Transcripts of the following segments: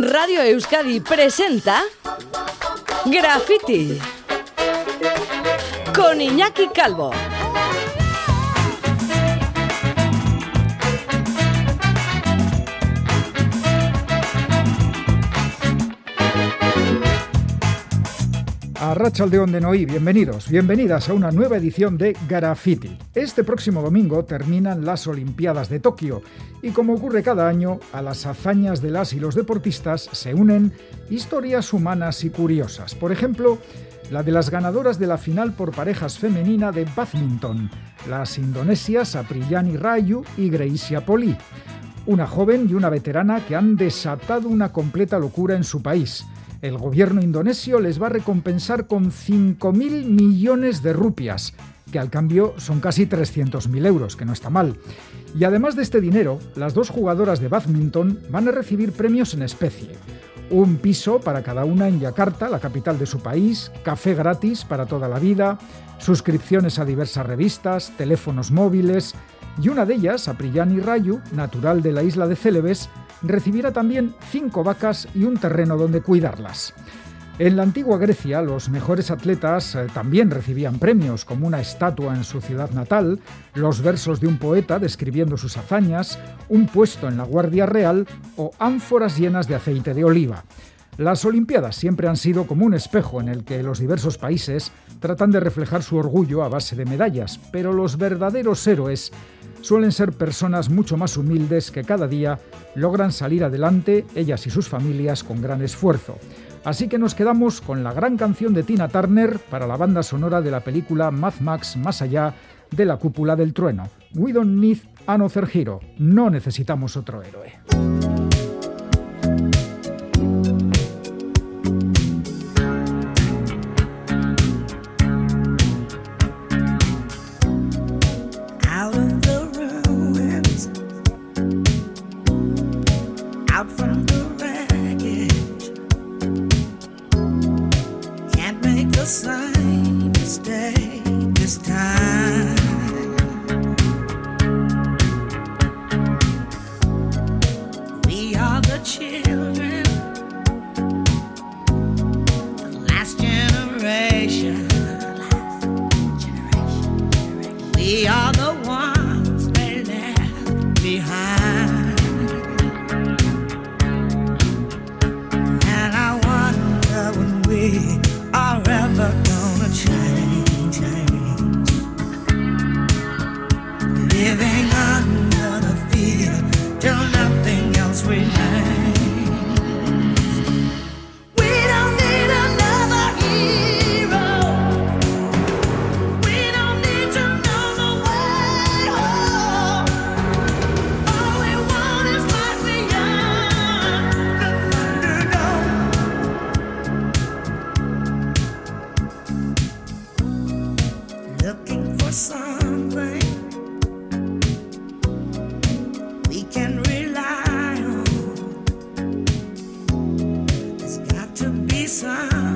Radio Euskadi presenta Graffiti con Iñaki Calvo. A Rachaldeón de Noí, bienvenidos, bienvenidas a una nueva edición de Graffiti. Este próximo domingo terminan las Olimpiadas de Tokio y como ocurre cada año, a las hazañas de las y los deportistas se unen historias humanas y curiosas. Por ejemplo, la de las ganadoras de la final por parejas femenina de badminton, las indonesias Apriyani Rayu y Greisia Poli. Una joven y una veterana que han desatado una completa locura en su país el gobierno indonesio les va a recompensar con 5.000 millones de rupias, que al cambio son casi 300.000 euros, que no está mal. Y además de este dinero, las dos jugadoras de badminton van a recibir premios en especie. Un piso para cada una en Yakarta, la capital de su país, café gratis para toda la vida, suscripciones a diversas revistas, teléfonos móviles, y una de ellas, Apriyani Rayu, natural de la isla de Celebes, recibirá también cinco vacas y un terreno donde cuidarlas. En la antigua Grecia, los mejores atletas eh, también recibían premios, como una estatua en su ciudad natal, los versos de un poeta describiendo sus hazañas, un puesto en la Guardia Real o ánforas llenas de aceite de oliva. Las Olimpiadas siempre han sido como un espejo en el que los diversos países tratan de reflejar su orgullo a base de medallas, pero los verdaderos héroes suelen ser personas mucho más humildes que cada día logran salir adelante, ellas y sus familias, con gran esfuerzo. Así que nos quedamos con la gran canción de Tina Turner para la banda sonora de la película Mad Max Más allá de la cúpula del trueno. We don't need another hero. No necesitamos otro héroe. sound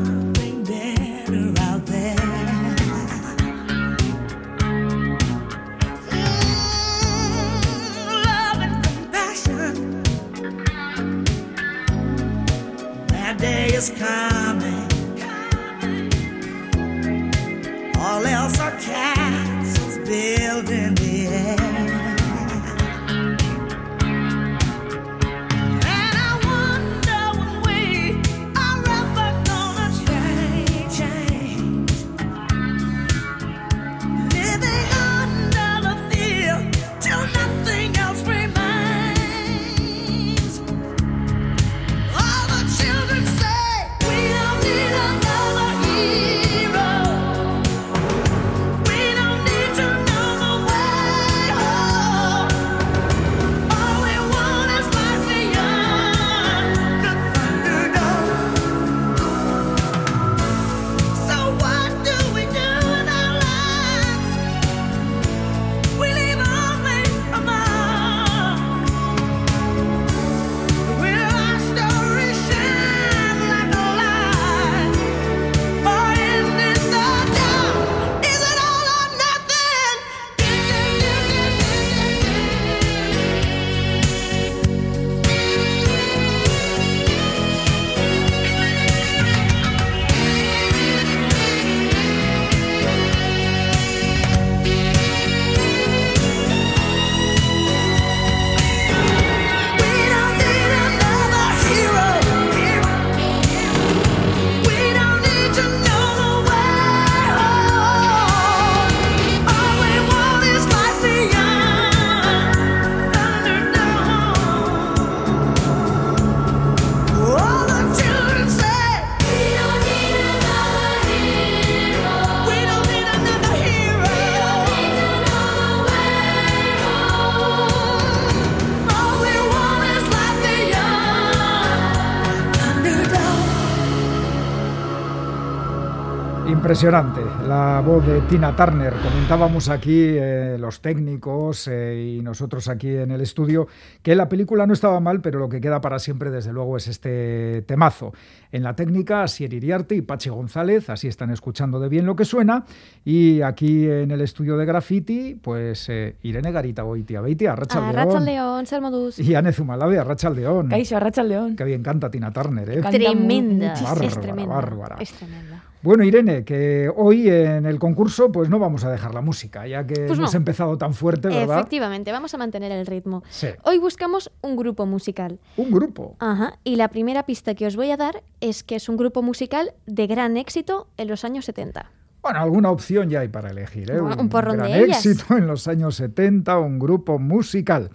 Impresionante, la voz de Tina Turner. Comentábamos aquí eh, los técnicos eh, y nosotros aquí en el estudio que la película no estaba mal, pero lo que queda para siempre, desde luego, es este temazo. En la técnica, Asier Iriarte y Pachi González, así están escuchando de bien lo que suena. Y aquí en el estudio de Graffiti, pues eh, Irene Garita Boitia, Beitia, Arracha León, Sermodus. Y Ane Zumalabe, Arracha León. Caixo, Arracha León. Que bien canta Tina Turner, ¿eh? Tremenda. es tremenda. Bárbara. Es tremenda. Bueno, Irene, que hoy en el concurso pues no vamos a dejar la música, ya que Pues hemos no. empezado tan fuerte, ¿verdad? Efectivamente, vamos a mantener el ritmo. Sí. Hoy buscamos un grupo musical. Un grupo. Ajá, y la primera pista que os voy a dar es que es un grupo musical de gran éxito en los años 70. Bueno, alguna opción ya hay para elegir. ¿eh? Bueno, un porrón gran de ellas. éxito en los años 70, un grupo musical.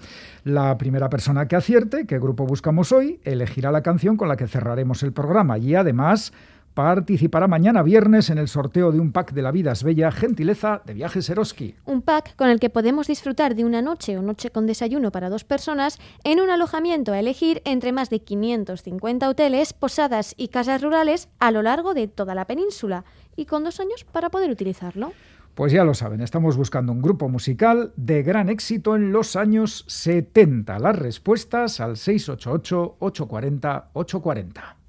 La primera persona que acierte qué grupo buscamos hoy elegirá la canción con la que cerraremos el programa y además participará mañana viernes en el sorteo de un pack de la vida es bella gentileza de Viajes Eroski. Un pack con el que podemos disfrutar de una noche o noche con desayuno para dos personas en un alojamiento a elegir entre más de 550 hoteles, posadas y casas rurales a lo largo de toda la península y con dos años para poder utilizarlo. Pues ya lo saben, estamos buscando un grupo musical de gran éxito en los años 70. Las respuestas al 688-840-840.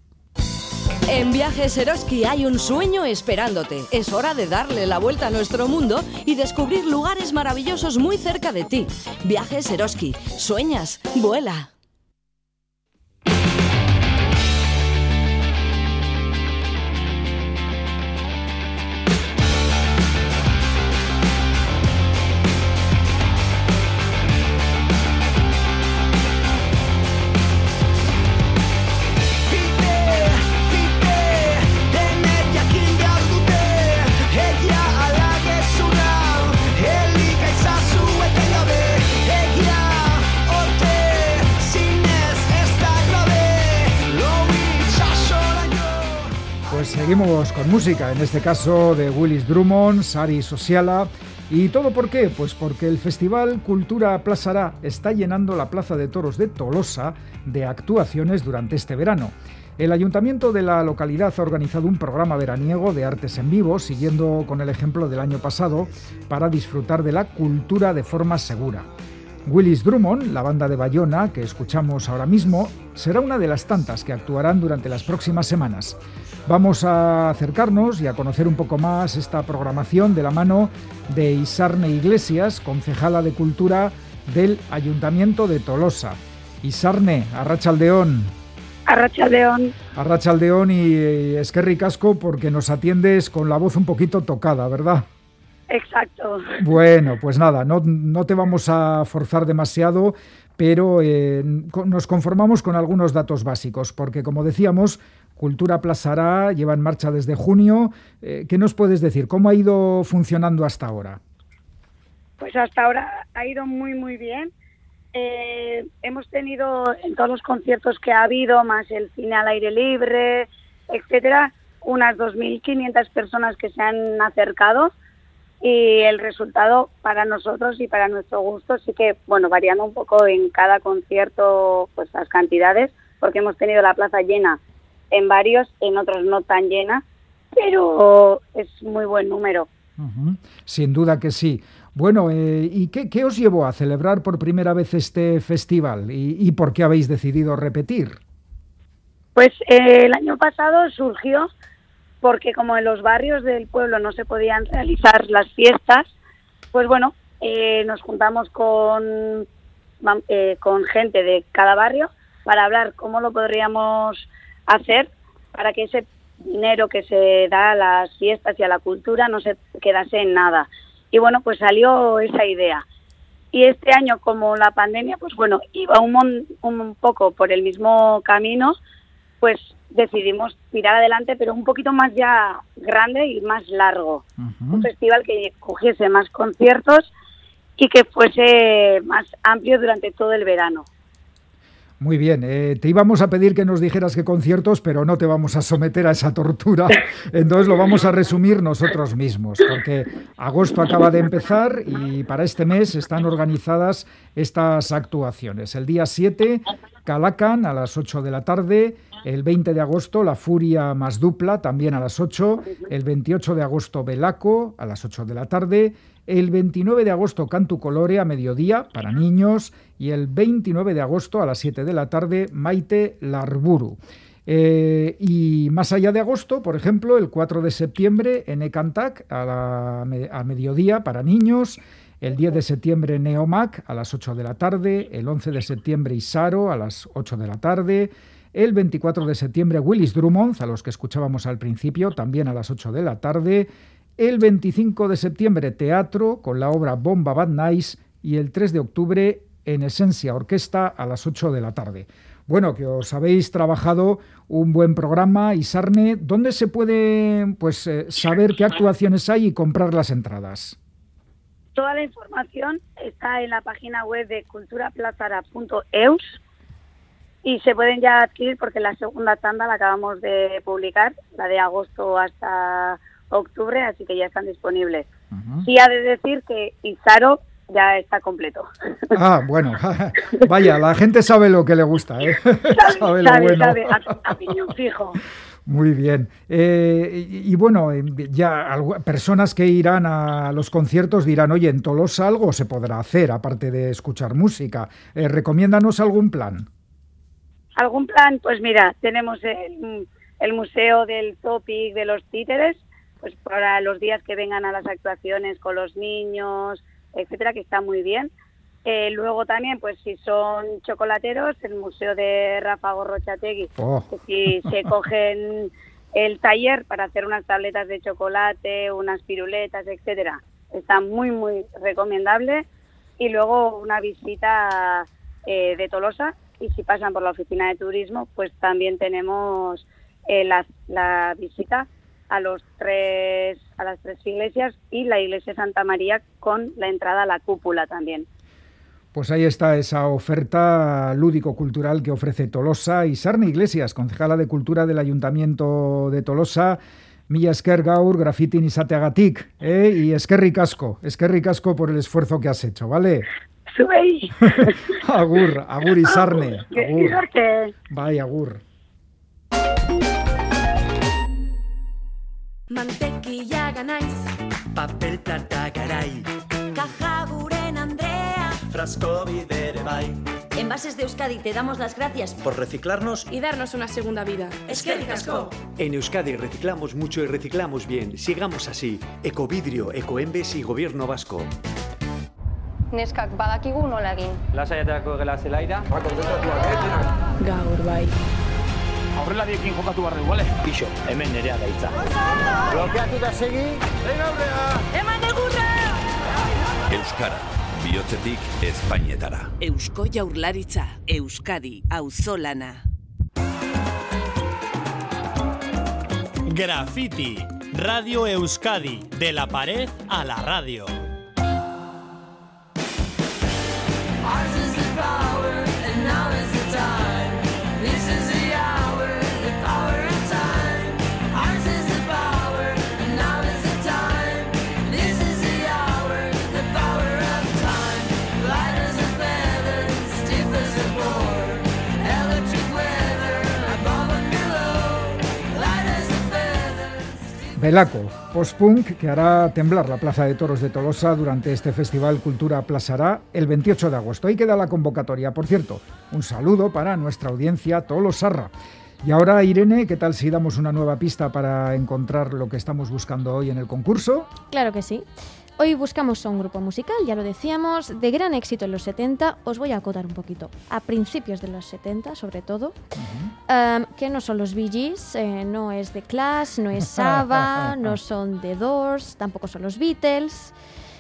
En Viajes Eroski hay un sueño esperándote. Es hora de darle la vuelta a nuestro mundo y descubrir lugares maravillosos muy cerca de ti. Viajes Eroski. Sueñas, vuela. Seguimos con música, en este caso de Willis Drummond, Sari Sociala. ¿Y todo por qué? Pues porque el Festival Cultura Plazará está llenando la Plaza de Toros de Tolosa de actuaciones durante este verano. El ayuntamiento de la localidad ha organizado un programa veraniego de artes en vivo, siguiendo con el ejemplo del año pasado, para disfrutar de la cultura de forma segura. Willis Drummond, la banda de Bayona que escuchamos ahora mismo, será una de las tantas que actuarán durante las próximas semanas. Vamos a acercarnos y a conocer un poco más esta programación de la mano de Isarne Iglesias, concejala de Cultura del Ayuntamiento de Tolosa. Isarne, Arrachaldeón. Arrachaldeón. Arrachaldeón y es que ricasco porque nos atiendes con la voz un poquito tocada, ¿verdad? Exacto. Bueno, pues nada, no, no te vamos a forzar demasiado, pero eh, nos conformamos con algunos datos básicos, porque como decíamos, Cultura Plazará lleva en marcha desde junio. Eh, ¿Qué nos puedes decir? ¿Cómo ha ido funcionando hasta ahora? Pues hasta ahora ha ido muy, muy bien. Eh, hemos tenido en todos los conciertos que ha habido, más el cine al aire libre, etcétera, unas 2.500 personas que se han acercado y el resultado para nosotros y para nuestro gusto sí que, bueno, variando un poco en cada concierto pues las cantidades, porque hemos tenido la plaza llena en varios, en otros no tan llena, pero es muy buen número. Uh -huh. Sin duda que sí. Bueno, eh, ¿y qué, qué, os llevó a celebrar por primera vez este festival? ¿Y, y por qué habéis decidido repetir? Pues eh, el año pasado surgió porque como en los barrios del pueblo no se podían realizar las fiestas, pues bueno, eh, nos juntamos con, eh, con gente de cada barrio para hablar cómo lo podríamos hacer para que ese dinero que se da a las fiestas y a la cultura no se quedase en nada. Y bueno, pues salió esa idea. Y este año, como la pandemia, pues bueno, iba un, poco por el mismo camino, pues decidimos tirar adelante, pero un poquito más ya grande y más largo. Uh -huh. Un festival que cogiese más conciertos y que fuese más amplio durante todo el verano. Muy bien, eh, te íbamos a pedir que nos dijeras qué conciertos, pero no te vamos a someter a esa tortura, entonces lo vamos a resumir nosotros mismos, porque agosto acaba de empezar y para este mes están organizadas estas actuaciones. El día 7, Calacan a las 8 de la tarde, el 20 de agosto, La Furia más Dupla, también a las 8, el 28 de agosto, Belaco, a las 8 de la tarde, el 29 de agosto Cantu Colore a mediodía para niños y el 29 de agosto a las 7 de la tarde Maite Larburu. Eh, y más allá de agosto, por ejemplo, el 4 de septiembre en Ecantac a, a mediodía para niños, el 10 de septiembre Neomac a las 8 de la tarde, el 11 de septiembre Isaro a las 8 de la tarde, el 24 de septiembre Willis Drummond, a los que escuchábamos al principio, también a las 8 de la tarde, el 25 de septiembre, teatro con la obra Bomba Bad Nice. Y el 3 de octubre, en Esencia Orquesta a las 8 de la tarde. Bueno, que os habéis trabajado un buen programa. Y Sarne, ¿dónde se puede pues, eh, saber qué actuaciones hay y comprar las entradas? Toda la información está en la página web de culturaplazara.eus y se pueden ya adquirir porque la segunda tanda la acabamos de publicar, la de agosto hasta octubre, así que ya están disponibles. Sí ha de decir que Izaro ya está completo. Ah, bueno, vaya, la gente sabe lo que le gusta, ¿eh? sabe, lo bueno. Sabe, a, fijo. Muy bien. Eh, y, bueno, eh, ya personas que irán a los conciertos dirán, oye, en Tolosa algo se podrá hacer, aparte de escuchar música. Eh, ¿Recomiéndanos algún plan? ¿Algún plan? Pues mira, tenemos el, el Museo del Topic de los Títeres, pues para los días que vengan a las actuaciones con los niños, etcétera, que está muy bien. Eh, luego también, pues si son chocolateros, el Museo de Rafa Gorrochategui, oh. que si se cogen el taller para hacer unas tabletas de chocolate, unas piruletas, etcétera, está muy, muy recomendable. Y luego una visita eh, de Tolosa, y si pasan por la oficina de turismo, pues también tenemos eh, la, la visita a los tres a las tres iglesias y la iglesia Santa María con la entrada a la cúpula también. Pues ahí está esa oferta lúdico-cultural que ofrece Tolosa y Sarne Iglesias, concejala de Cultura del Ayuntamiento de Tolosa. Milla esker gaur grafitin izateagatik, eh? y eskerrik asko, eskerrik asko por el esfuerzo que has hecho, ¿vale? Zuei. agur, agur izarne. Agur. Bai, agur. Mantequilla ganáis. Papel garai. Bai. Envases de Euskadi te damos las gracias por reciclarnos y darnos una segunda vida. Es que ricasco. En Euskadi reciclamos mucho y reciclamos bien. Sigamos así. Ecovidrio, Ecoembes y Gobierno Vasco. Neskak badakigu nola egin. Lasaiaterako gela zelaira. Gaur bai. Aurrelariekin jokatu barregu, bale? Ixo, hemen nerea gaitza. Blokeatu da segi. Venga, aurrea! Eman egurra! Euskara, bihotzetik Espainetara. Eusko jaurlaritza, Euskadi, auzolana. Graffiti, Radio Euskadi, de la pared a la radio. Belaco, post-punk que hará temblar la Plaza de Toros de Tolosa durante este festival Cultura Plazará el 28 de agosto. Ahí queda la convocatoria. Por cierto, un saludo para nuestra audiencia tolosarra. Y ahora, Irene, ¿qué tal si damos una nueva pista para encontrar lo que estamos buscando hoy en el concurso? Claro que sí. Hoy buscamos un grupo musical, ya lo decíamos, de gran éxito en los 70. Os voy a acotar un poquito. A principios de los 70, sobre todo. Em, que no son los Bee Gees, eh, no es The Clash, no es Saba, no son The Doors, tampoco son los Beatles.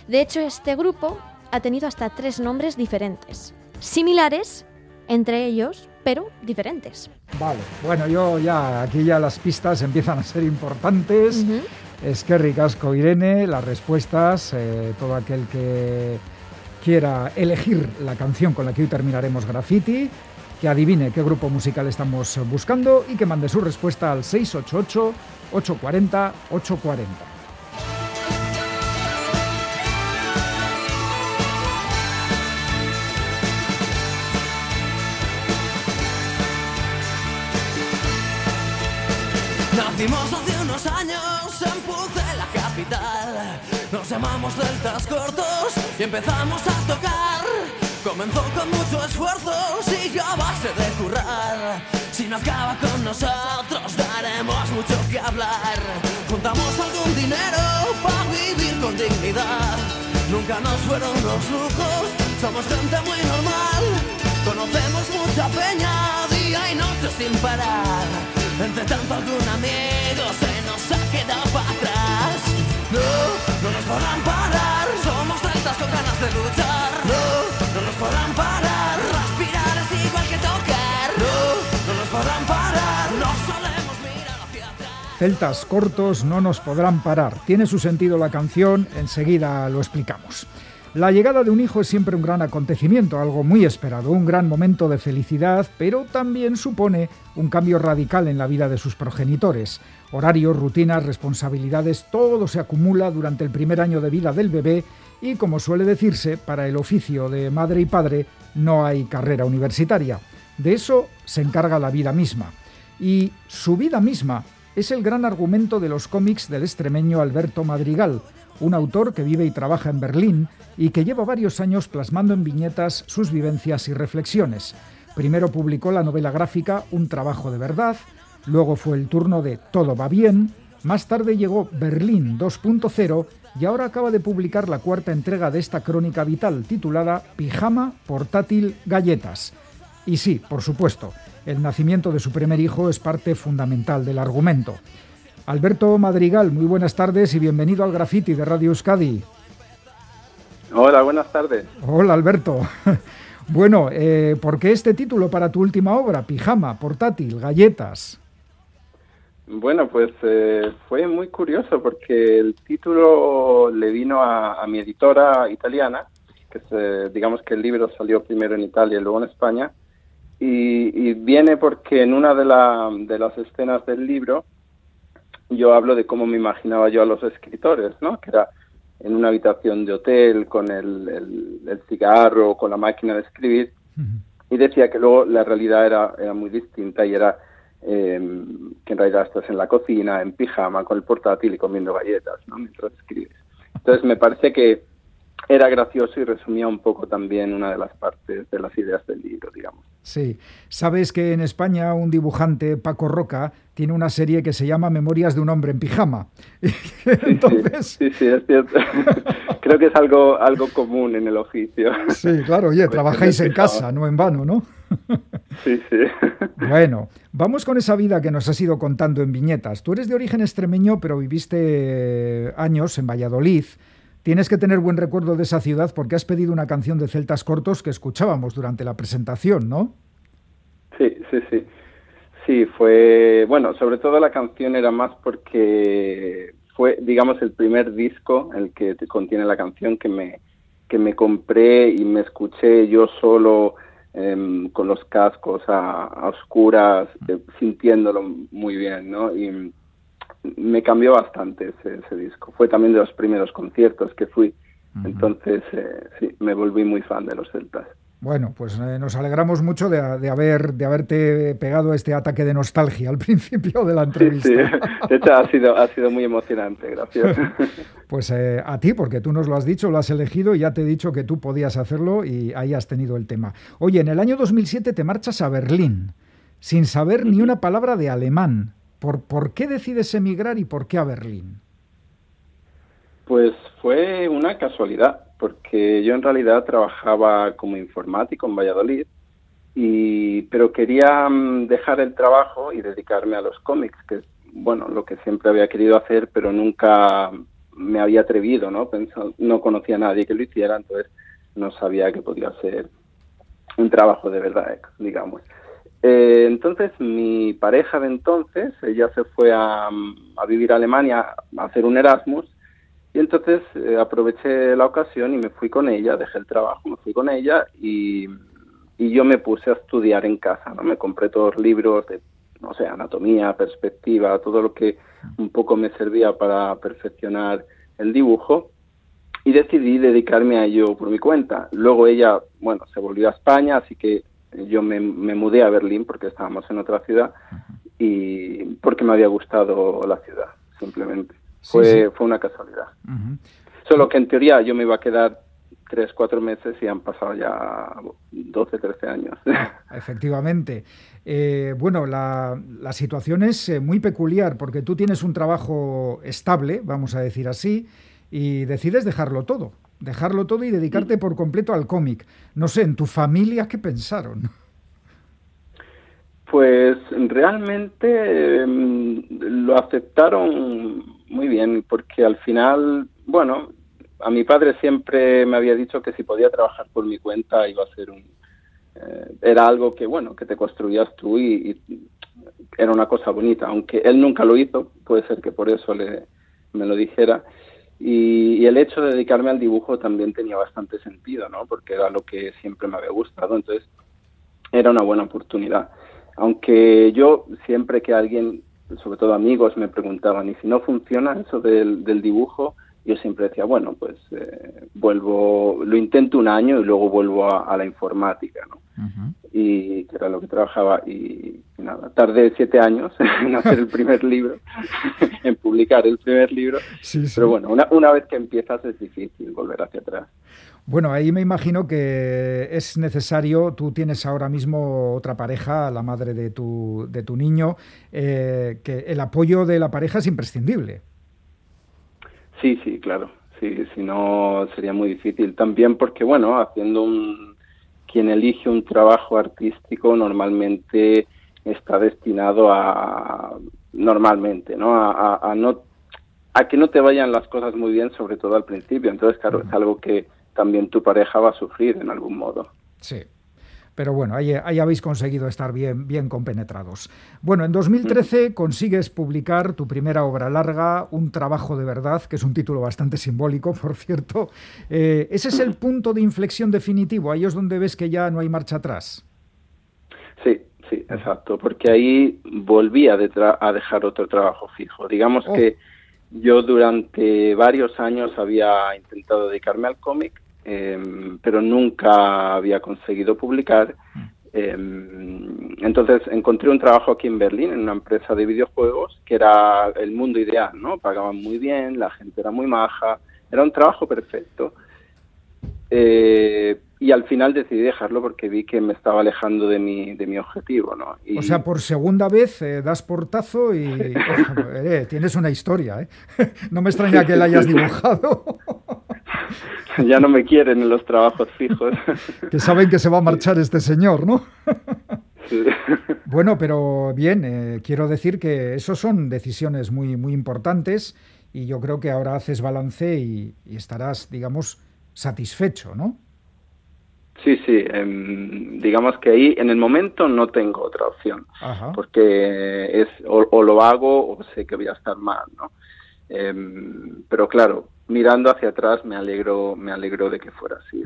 De hecho, este grupo ha tenido hasta tres nombres diferentes. Similares entre ellos, pero diferentes. Vale, bueno, yo ya, aquí ya las pistas empiezan a ser importantes. Es que ricasco, Irene, las respuestas, eh, todo aquel que quiera elegir la canción con la que hoy terminaremos Graffiti, que adivine qué grupo musical estamos buscando y que mande su respuesta al 688 840 840. Nacimos hace unos años Nos llamamos Deltas Cortos y empezamos a tocar. Comenzó con mucho esfuerzo, siguió a base de currar. Si no acaba con nosotros, daremos mucho que hablar. Juntamos algún dinero para vivir con dignidad. Nunca nos fueron los lujos, somos gente muy normal. Conocemos mucha peña, día y noche sin parar. Entre tanto algún amigo se No, no nos podrán parar. Somos celtas con ganas de luchar. No, no nos podrán parar. Respirar es igual que tocar. No, no nos podrán parar. No solemos mirar hacia atrás. Celtas cortos no nos podrán parar. Tiene su sentido la canción, enseguida lo explicamos. La llegada de un hijo es siempre un gran acontecimiento, algo muy esperado, un gran momento de felicidad, pero también supone un cambio radical en la vida de sus progenitores. Horarios, rutinas, responsabilidades, todo se acumula durante el primer año de vida del bebé y, como suele decirse, para el oficio de madre y padre no hay carrera universitaria. De eso se encarga la vida misma. Y su vida misma es el gran argumento de los cómics del extremeño Alberto Madrigal, un autor que vive y trabaja en Berlín y que lleva varios años plasmando en viñetas sus vivencias y reflexiones. Primero publicó la novela gráfica Un trabajo de verdad, luego fue el turno de Todo va bien, más tarde llegó Berlín 2.0 y ahora acaba de publicar la cuarta entrega de esta crónica vital titulada Pijama, portátil, galletas. Y sí, por supuesto, el nacimiento de su primer hijo es parte fundamental del argumento. Alberto Madrigal, muy buenas tardes y bienvenido al Graffiti de Radio Euskadi. Hola, buenas tardes. Hola, Alberto. Bueno, eh, ¿por qué este título para tu última obra? Pijama, portátil, galletas. Bueno, pues eh, fue muy curioso porque el título le vino a, a mi editora italiana, que se, digamos que el libro salió primero en Italia y luego en España, y, y viene porque en una de, la, de las escenas del libro yo hablo de cómo me imaginaba yo a los escritores, ¿no? Que era en una habitación de hotel con el, el, el cigarro, con la máquina de escribir, uh -huh. y decía que luego la realidad era, era muy distinta y era eh, que en realidad estás en la cocina, en pijama, con el portátil y comiendo galletas, ¿no? Mientras escribes. Entonces me parece que era gracioso y resumía un poco también una de las partes de las ideas del libro, digamos. Sí, sabes que en España un dibujante, Paco Roca, tiene una serie que se llama Memorias de un hombre en pijama. Entonces... Sí, sí, sí, es cierto. Creo que es algo, algo común en el oficio. Sí, claro, oye, trabajáis en casa, no en vano, ¿no? Sí, sí. Bueno, vamos con esa vida que nos has ido contando en viñetas. Tú eres de origen extremeño, pero viviste años en Valladolid. Tienes que tener buen recuerdo de esa ciudad porque has pedido una canción de Celtas Cortos que escuchábamos durante la presentación, ¿no? Sí, sí, sí. Sí, fue, bueno, sobre todo la canción era más porque fue, digamos, el primer disco, el que contiene la canción que me, que me compré y me escuché yo solo eh, con los cascos a, a oscuras, eh, sintiéndolo muy bien, ¿no? Y me cambió bastante ese, ese, disco. Fue también de los primeros conciertos que fui. Uh -huh. Entonces, eh, sí, me volví muy fan de los celtas. Bueno, pues eh, nos alegramos mucho de, de, haber, de haberte pegado este ataque de nostalgia al principio de la entrevista. Sí, sí. de hecho ha sido, ha sido muy emocionante, gracias. pues eh, a ti, porque tú nos lo has dicho, lo has elegido y ya te he dicho que tú podías hacerlo y ahí has tenido el tema. Oye, en el año 2007 te marchas a Berlín sin saber ni una palabra de alemán. ¿Por, ¿Por qué decides emigrar y por qué a Berlín? Pues fue una casualidad, porque yo en realidad trabajaba como informático en Valladolid, y, pero quería mm, dejar el trabajo y dedicarme a los cómics, que es bueno, lo que siempre había querido hacer, pero nunca me había atrevido, ¿no? Pensado, no conocía a nadie que lo hiciera, entonces no sabía que podía ser un trabajo de verdad, digamos. Eh, entonces mi pareja de entonces, ella se fue a, a, vivir a Alemania a hacer un Erasmus y entonces eh, aproveché la ocasión y me fui con ella, dejé el trabajo, me fui con ella y, y, yo me puse a estudiar en casa, ¿no? Me compré todos los libros de, no sé, anatomía, perspectiva, todo lo que un poco me servía para perfeccionar el dibujo y decidí dedicarme a ello por mi cuenta. Luego ella, bueno, se volvió a España, así que yo me, mudé a Berlín porque estábamos en otra ciudad y porque me había gustado la ciudad, simplemente. fue, fue una casualidad. Solo que en teoría yo me iba a quedar tres, cuatro meses y han pasado ya 12, 13 años. Efectivamente. Eh, bueno, la, la, situación es eh, muy peculiar porque tú tienes un trabajo estable, vamos a decir así, y decides dejarlo todo, dejarlo todo y dedicarte por completo al cómic. No sé, ¿en tu familia qué pensaron? Pues realmente em, lo aceptaron muy bien porque al final, bueno, a mi padre siempre me había dicho que si podía trabajar por mi cuenta iba a ser un... Eh, era algo que, bueno, que te construías tú y, era una cosa bonita, aunque él nunca lo hizo, puede ser que por eso le, me lo dijera. Y, el hecho de dedicarme al dibujo también tenía bastante sentido, ¿no? Porque era lo que siempre me había gustado, entonces era una buena oportunidad. Aunque yo siempre que alguien, sobre todo amigos, me preguntaban, ¿y si no funciona eso del, del dibujo? Yo siempre decía, bueno, pues eh, vuelvo, lo intento un año y luego vuelvo a, la informática, ¿no? Y que era lo que trabajaba y, nada, tardé siete años en hacer el primer libro, en publicar el primer libro, pero bueno, una, una vez que empiezas es difícil volver hacia atrás. Bueno, ahí me imagino que es necesario, tú tienes ahora mismo otra pareja, la madre de tu, de tu niño, eh, que el apoyo de la pareja es imprescindible. Sí, sí, claro. Sí, si no sería muy difícil. También porque, bueno, haciendo un... Quien elige un trabajo artístico normalmente está destinado a... Normalmente, ¿no? A, no... A que no te vayan las cosas muy bien, sobre todo al principio. Entonces, claro, es algo que también tu pareja va a sufrir en algún modo. Sí. Pero bueno, ahí, habéis conseguido estar bien, bien compenetrados. Bueno, en 2013 consigues publicar tu primera obra larga, Un trabajo de verdad, que es un título bastante simbólico, por cierto. Eh, ese es el punto de inflexión definitivo, ahí es donde ves que ya no hay marcha atrás. Sí, sí, exacto, porque ahí volví a, a dejar otro trabajo fijo. Digamos oh. que yo durante varios años había intentado dedicarme al cómic Em, pero nunca había conseguido publicar. Em, entonces encontré un trabajo aquí en Berlín, en una empresa de videojuegos, que era el mundo ideal, ¿no? Pagaban muy bien, la gente era muy maja, era un trabajo perfecto. Eh, y al final decidí dejarlo porque vi que me estaba alejando de mi, de mi objetivo, ¿no? O sea, por segunda vez eh, das portazo y eh, tienes una historia, ¿eh? no me extraña que la hayas dibujado. ya no me quieren en los trabajos fijos. que saben que se va a marchar este señor, ¿no? Bueno, pero bien, eh, quiero decir que eso son decisiones muy, muy importantes y yo creo que ahora haces balance y, estarás, digamos, satisfecho, ¿no? Sí, sí, em, digamos que ahí en el momento no tengo otra opción, porque es o, lo hago o sé que voy a estar mal, ¿no? Em, pero claro, mirando hacia atrás me alegro, me alegro de que fuera así,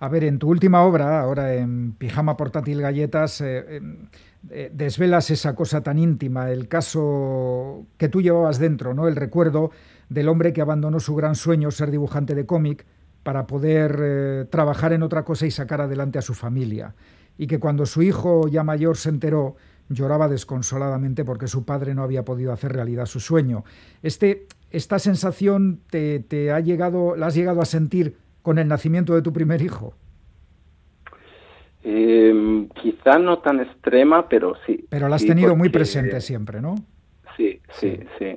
A ver, en tu última obra, ahora en Pijama Portátil Galletas, eh, em, eh, desvelas esa cosa tan íntima, el caso que tú llevabas dentro, ¿no? El recuerdo del hombre que abandonó su gran sueño, ser dibujante de cómic, para poder eh, trabajar en otra cosa y sacar adelante a su familia. Y que cuando su hijo ya mayor se enteró, lloraba desconsoladamente porque su padre no había podido hacer realidad su sueño. Este, ¿Esta sensación te, te, ha llegado, la has llegado a sentir con el nacimiento de tu primer hijo? Em, quizá no tan extrema, pero sí. Pero la has tenido muy presente siempre, ¿no? Sí, sí, sí.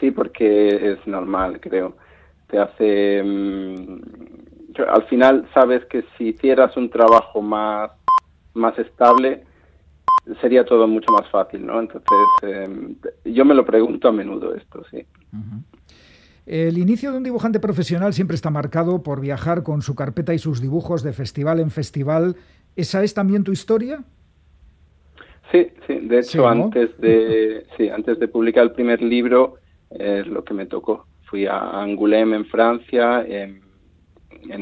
Sí, porque es normal, creo. Te hace... Em, al final sabes que si hicieras un trabajo más, más estable, sería todo mucho más fácil, ¿no? Entonces, em, yo me lo pregunto a menudo esto, sí. El inicio de un dibujante profesional siempre está marcado por viajar con su carpeta y sus dibujos de festival en festival. ¿Esa es también tu historia? Sí, sí. De hecho, antes de sí, antes de publicar el primer libro, es lo que me tocó. Fui a Angoulême en Francia, en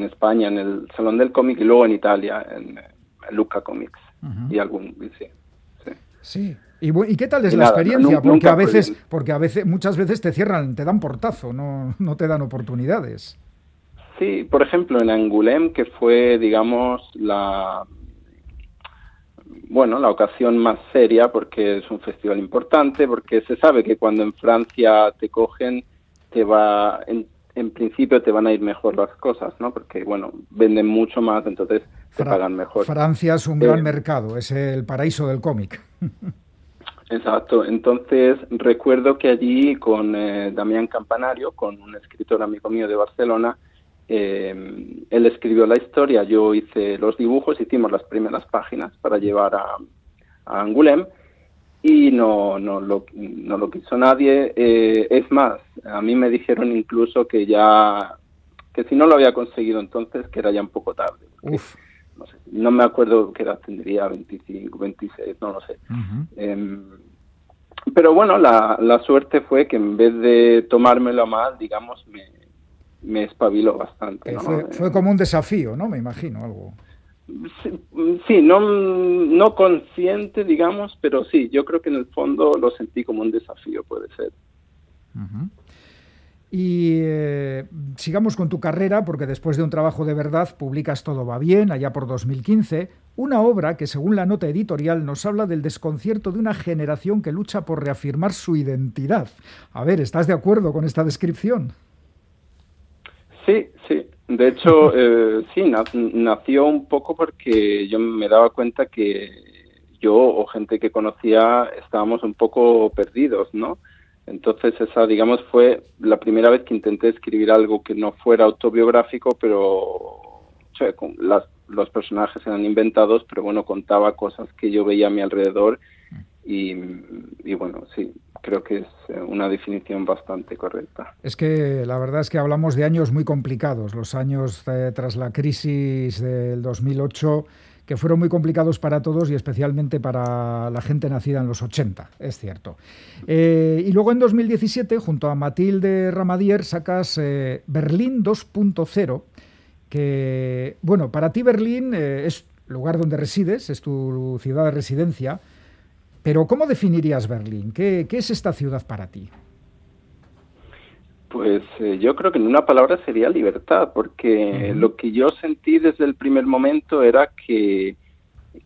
España, en el Salón del Cómic, y luego en Italia, en, en Luca Comics. Y algún, y sí. Sí. ¿Y, qué tal es Y la nada, experiencia? Porque a veces, porque a veces, muchas veces te cierran, te dan portazo, no, no te dan oportunidades. Sí, por ejemplo, en Angoulême, que fue, digamos, la bueno, la ocasión más seria porque es un festival importante, porque se sabe que cuando en Francia te cogen, te va, en, en principio te van a ir mejor las cosas, ¿no? Porque, bueno, venden mucho más, entonces te Fra- pagan mejor. Francia es un Eh, gran mercado, es el paraíso del cómic. Exacto. Entonces recuerdo que allí con eh, Damián Campanario, con un escritor amigo mío de Barcelona, eh, él escribió la historia, yo hice los dibujos, hicimos las primeras páginas para llevar a, a Angoulême y no, no, lo, no lo quiso nadie. Eh, es más, a mí me dijeron incluso que ya, que si no lo había conseguido entonces, que era ya un poco tarde. Uf. No, sé, no me acuerdo qué edad tendría, 25, 26, no lo sé. Em, pero bueno, la, la suerte fue que en vez de tomármelo mal, digamos, me, me espabiló bastante. ¿no? fue, Eh, fue como un desafío, ¿no? Me imagino algo. Sí, no, no consciente, digamos, pero sí, yo creo que en el fondo lo sentí como un desafío, puede ser. Y eh, sigamos con tu carrera, porque después de un trabajo de verdad publicas Todo va bien, allá por 2015, una obra que según la nota editorial nos habla del desconcierto de una generación que lucha por reafirmar su identidad. A ver, ¿estás de acuerdo con esta descripción? Sí, sí. De hecho, eh, sí, na- nació un poco porque yo me daba cuenta que yo o gente que conocía estábamos un poco perdidos, ¿no? Entonces esa, digamos, fue la primera vez que intenté escribir algo que no fuera autobiográfico, pero o sea, con las, los personajes eran inventados, pero bueno, contaba cosas que yo veía a mi alrededor y, bueno, sí, creo que es eh, una definición bastante correcta. Es que la verdad es que hablamos de años muy complicados, los años eh, tras la crisis del 2008, que fueron muy complicados para todos y especialmente para la gente nacida en los 80, es cierto. Eh, y luego en 2017, junto a Matilde Ramadier, sacas Berlín 2.0, que, bueno, para ti Berlín es lugar donde resides, es tu ciudad de residencia, pero ¿cómo definirías Berlín? ¿Qué, qué es esta ciudad para ti? Pues eh, yo creo que en una palabra sería libertad, porque lo que yo sentí desde el primer momento era que,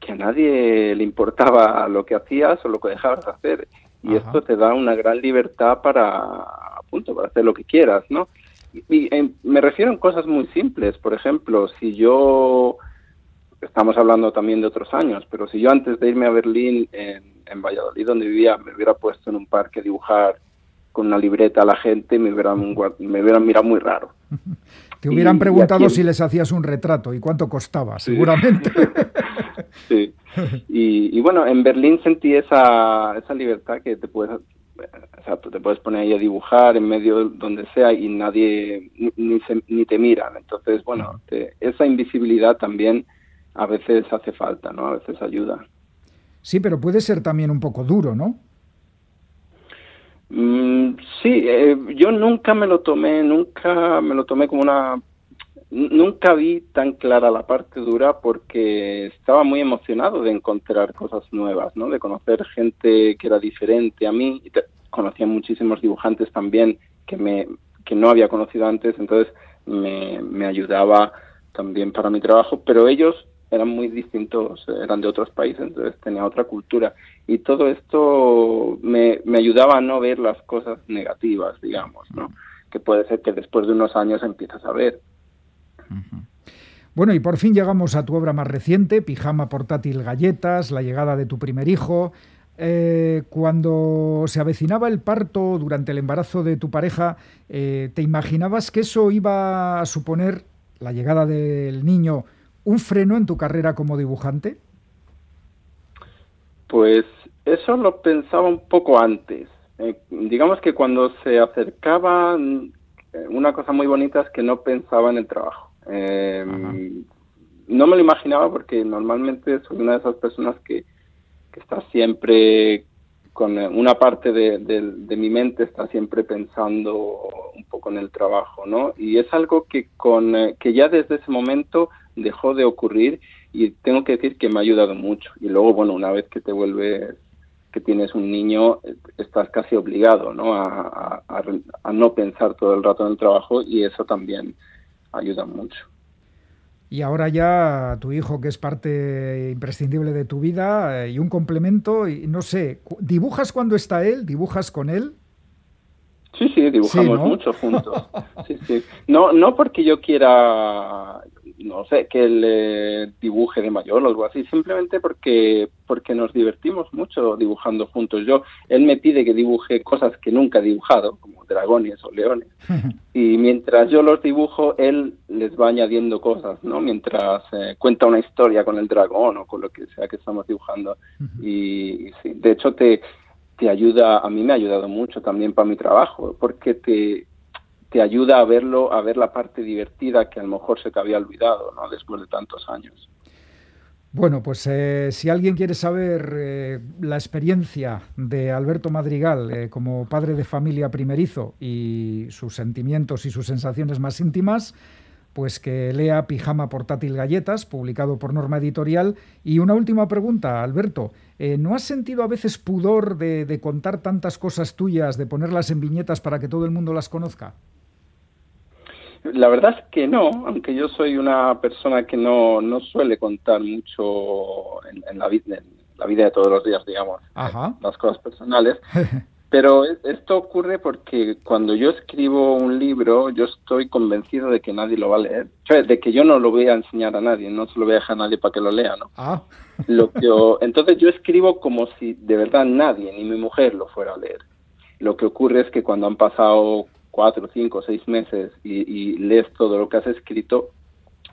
que a nadie le importaba lo que hacías o lo que dejabas de hacer. Y esto te da una gran libertad para, a punto, para hacer lo que quieras, ¿no? Y, y, eh, me refiero en cosas muy simples. Por ejemplo, si yo, estamos hablando también de otros años, pero si yo antes de irme a Berlín, en, en Valladolid, donde vivía, me hubiera puesto en un parque a dibujar con una libreta a la gente, me hubieran, me hubieran mirado muy raro. Te hubieran Y- y preguntado aquí- si les hacías un retrato y cuánto costaba, seguramente. Sí. Y, y bueno, en Berlín sentí esa, esa libertad que te puedes, o sea, tú te puedes poner ahí a dibujar en medio de donde sea y nadie ni, ni, se- ni te miran. Entonces, bueno, te- esa invisibilidad también a veces hace falta, ¿no? A veces ayuda. Sí, pero puede ser también un poco duro, ¿no? Mm, sí, eh, yo nunca me lo tomé, nunca me lo tomé como una... Nunca vi tan clara la parte dura porque estaba muy emocionado de encontrar cosas nuevas, ¿no? De conocer gente que era diferente a mí. Conocía muchísimos dibujantes también que me que no había conocido antes, entonces me, me ayudaba también para mi trabajo, pero ellos eran muy distintos, eran de otros países, entonces tenía otra cultura. Y todo esto me, me ayudaba a no ver las cosas negativas, digamos, ¿no? Que puede ser que después de unos años empiezas a ver. Bueno, y por fin llegamos a tu obra más reciente, Pijama Portátil Galletas, la llegada de tu primer hijo. Eh, cuando se avecinaba el parto durante el embarazo de tu pareja, eh, ¿te imaginabas que eso iba a suponer, la llegada del niño, un freno en tu carrera como dibujante? Pues eso lo pensaba un poco antes. Eh, digamos que cuando se acercaba, mm, una cosa muy bonita es que no pensaba en el trabajo. Eh, no me lo imaginaba porque normalmente soy una de esas personas que, que está siempre con eh, una parte de, de- de mi mente está siempre pensando un poco en el trabajo, ¿no? Y es algo que con eh, que ya desde ese momento dejó de ocurrir y tengo que decir que me ha ayudado mucho. Y luego, bueno, una vez que te vuelves que tienes un niño, estás casi obligado, ¿no? A, a- no pensar todo el rato en el trabajo y eso también ayuda mucho. Y ahora ya tu hijo, que es parte imprescindible de tu vida eh, y un complemento, y no sé, ¿dibujas cuando está él? ¿Dibujas con él? Sí, sí, dibujamos Sí, ¿no? mucho juntos. Sí, sí. No, no porque yo quiera, no sé, que él eh, dibuje de mayor o algo así, simplemente porque porque nos divertimos mucho dibujando juntos. Yo, él me pide que dibuje cosas que nunca he dibujado, como dragones o leones, y mientras yo los dibujo, él les va añadiendo cosas, ¿no? Mientras eh, cuenta una historia con el dragón o con lo que sea que estamos dibujando. Y, y sí, de hecho te te ayuda, a mí me ha ayudado mucho también para mi trabajo, porque te, te ayuda a verlo, a ver la parte divertida que a lo mejor se te había olvidado, ¿no? Después de tantos años. Bueno, pues eh, si alguien quiere saber eh, la experiencia de Alberto Madrigal eh, como padre de familia primerizo y sus sentimientos y sus sensaciones más íntimas, pues que lea Pijama Portátil Galletas, publicado por Norma Editorial. Y una última pregunta, Alberto, ¿no has sentido a veces pudor de, de contar tantas cosas tuyas, de ponerlas en viñetas para que todo el mundo las conozca? La verdad es que no, aunque yo soy una persona que no, no suele contar mucho en, en la, en la vida de todos los días, digamos, Ajá. las cosas personales. Pero es- esto ocurre porque cuando yo escribo un libro, yo estoy convencido de que nadie lo va a leer. O sea, de que yo no lo voy a enseñar a nadie, no se lo voy a dejar a nadie para que lo lea, ¿no? Ah, Lo que yo- entonces yo escribo como si de verdad nadie, ni mi mujer, lo fuera a leer. Lo que ocurre es que cuando han pasado cuatro, cinco, seis meses y, y lees todo lo que has escrito,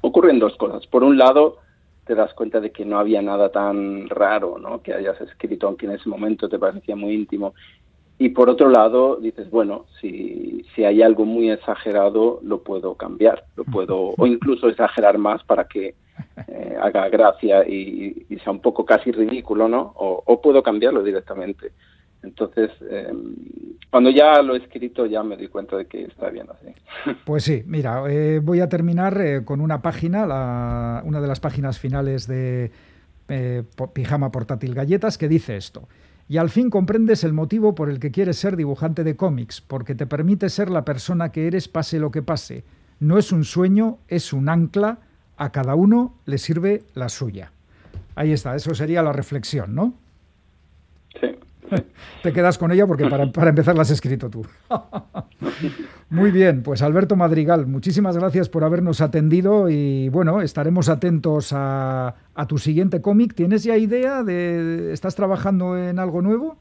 ocurren dos cosas. Por un lado, te das cuenta de que no había nada tan raro, ¿no? Que hayas escrito, aunque en ese momento te parecía muy íntimo. Y por otro lado, dices, bueno, si, si hay algo muy exagerado, lo puedo cambiar, lo puedo, o incluso exagerar más para que eh, haga gracia y, y sea un poco casi ridículo, ¿no? O, o puedo cambiarlo directamente. Entonces, eh, cuando ya lo he escrito, ya me doy cuenta de que está bien así. Pues sí, mira, eh, voy a terminar eh, con una página, la- una de las páginas finales de eh, Pijama Portátil Galletas, que dice esto. Y al fin comprendes el motivo por el que quieres ser dibujante de cómics, porque te permite ser la persona que eres pase lo que pase. No es un sueño, es un ancla, a cada uno le sirve la suya. Ahí está, eso sería la reflexión, ¿no? Sí. Te quedas con ella porque para, para empezar la has escrito tú. Muy bien, pues Alberto Madrigal, muchísimas gracias por habernos atendido y bueno, estaremos atentos a, a tu siguiente cómic. ¿Tienes ya idea de, estás trabajando en algo nuevo?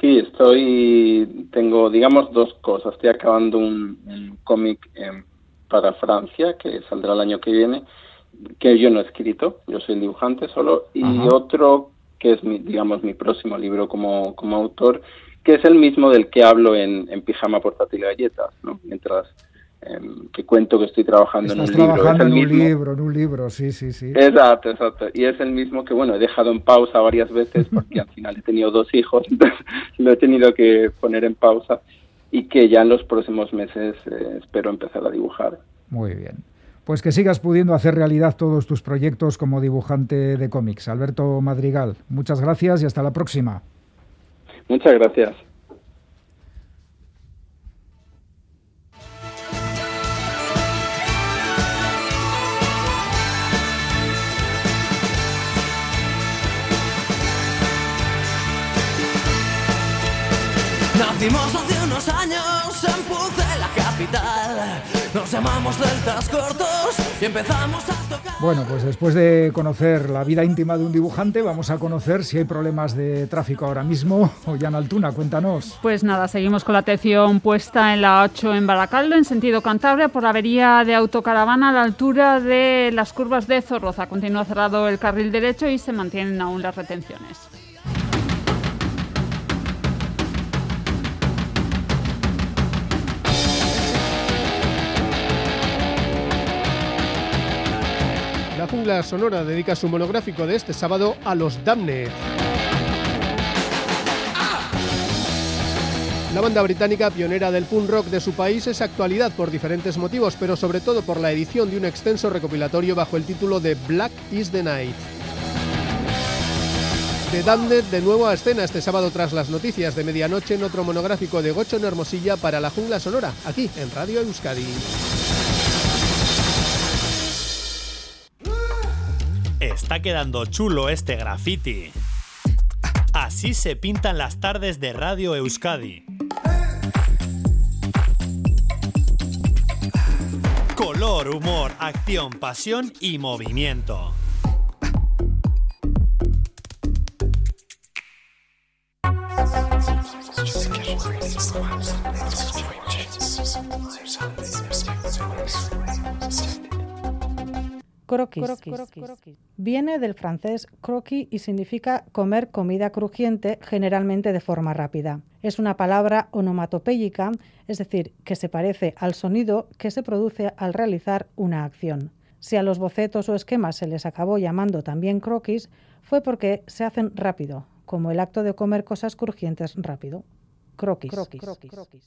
Sí, estoy, tengo, digamos, dos cosas. Estoy acabando un, un cómic em, para Francia que saldrá el año que viene, que yo no he escrito, yo soy dibujante solo, y Ajá. otro que es, mi, digamos, mi próximo libro como, como autor, que es el mismo del que hablo en, en Pijama Portátil y Galletas, ¿no? Mientras em, que cuento que estoy trabajando Estás en un libro. Es trabajando el en un libro, en un libro, sí, sí, sí. Exacto, exacto. Y es el mismo que, bueno, he dejado en pausa varias veces porque al final he tenido dos hijos, entonces lo he tenido que poner en pausa y que ya en los próximos meses eh, espero empezar a dibujar. Muy bien. Pues que sigas pudiendo hacer realidad todos tus proyectos como dibujante de cómics. Alberto Madrigal, muchas gracias y hasta la próxima. Muchas gracias. Nacimos hace unos años en Puce, la capital. Nos llamamos deltas cortos y empezamos a tocar. Bueno, pues después de conocer la vida íntima de un dibujante, vamos a conocer si hay problemas de tráfico ahora mismo. Ollana Altuna, cuéntanos. Pues nada, seguimos con la atención puesta en la 8 en Baracaldo, en sentido Cantabria, por la avería de autocaravana a la altura de las curvas de Zorroza. Continúa cerrado el carril derecho y se mantienen aún las retenciones. Jungla sonora dedica su monográfico de este sábado a los Damned. La banda británica pionera del punk rock de su país es actualidad por diferentes motivos, pero sobre todo por la edición de un extenso recopilatorio bajo el título de Black is the Night. The Damned de nuevo a escena este sábado tras las noticias de medianoche en otro monográfico de Gocho en Hermosilla para la Jungla Sonora, aquí en Radio Euskadi. Está quedando chulo este graffiti. Así se pintan las tardes de Radio Euskadi. Color, humor, acción, pasión y movimiento. Croquis. Viene del francés croquis y significa comer comida crujiente, generalmente de forma rápida. Es una palabra onomatopéyica, es decir, que se parece al sonido que se produce al realizar una acción. Si a los bocetos o esquemas se les acabó llamando también croquis, fue porque se hacen rápido, como el acto de comer cosas crujientes rápido. Croquis. croquis. croquis.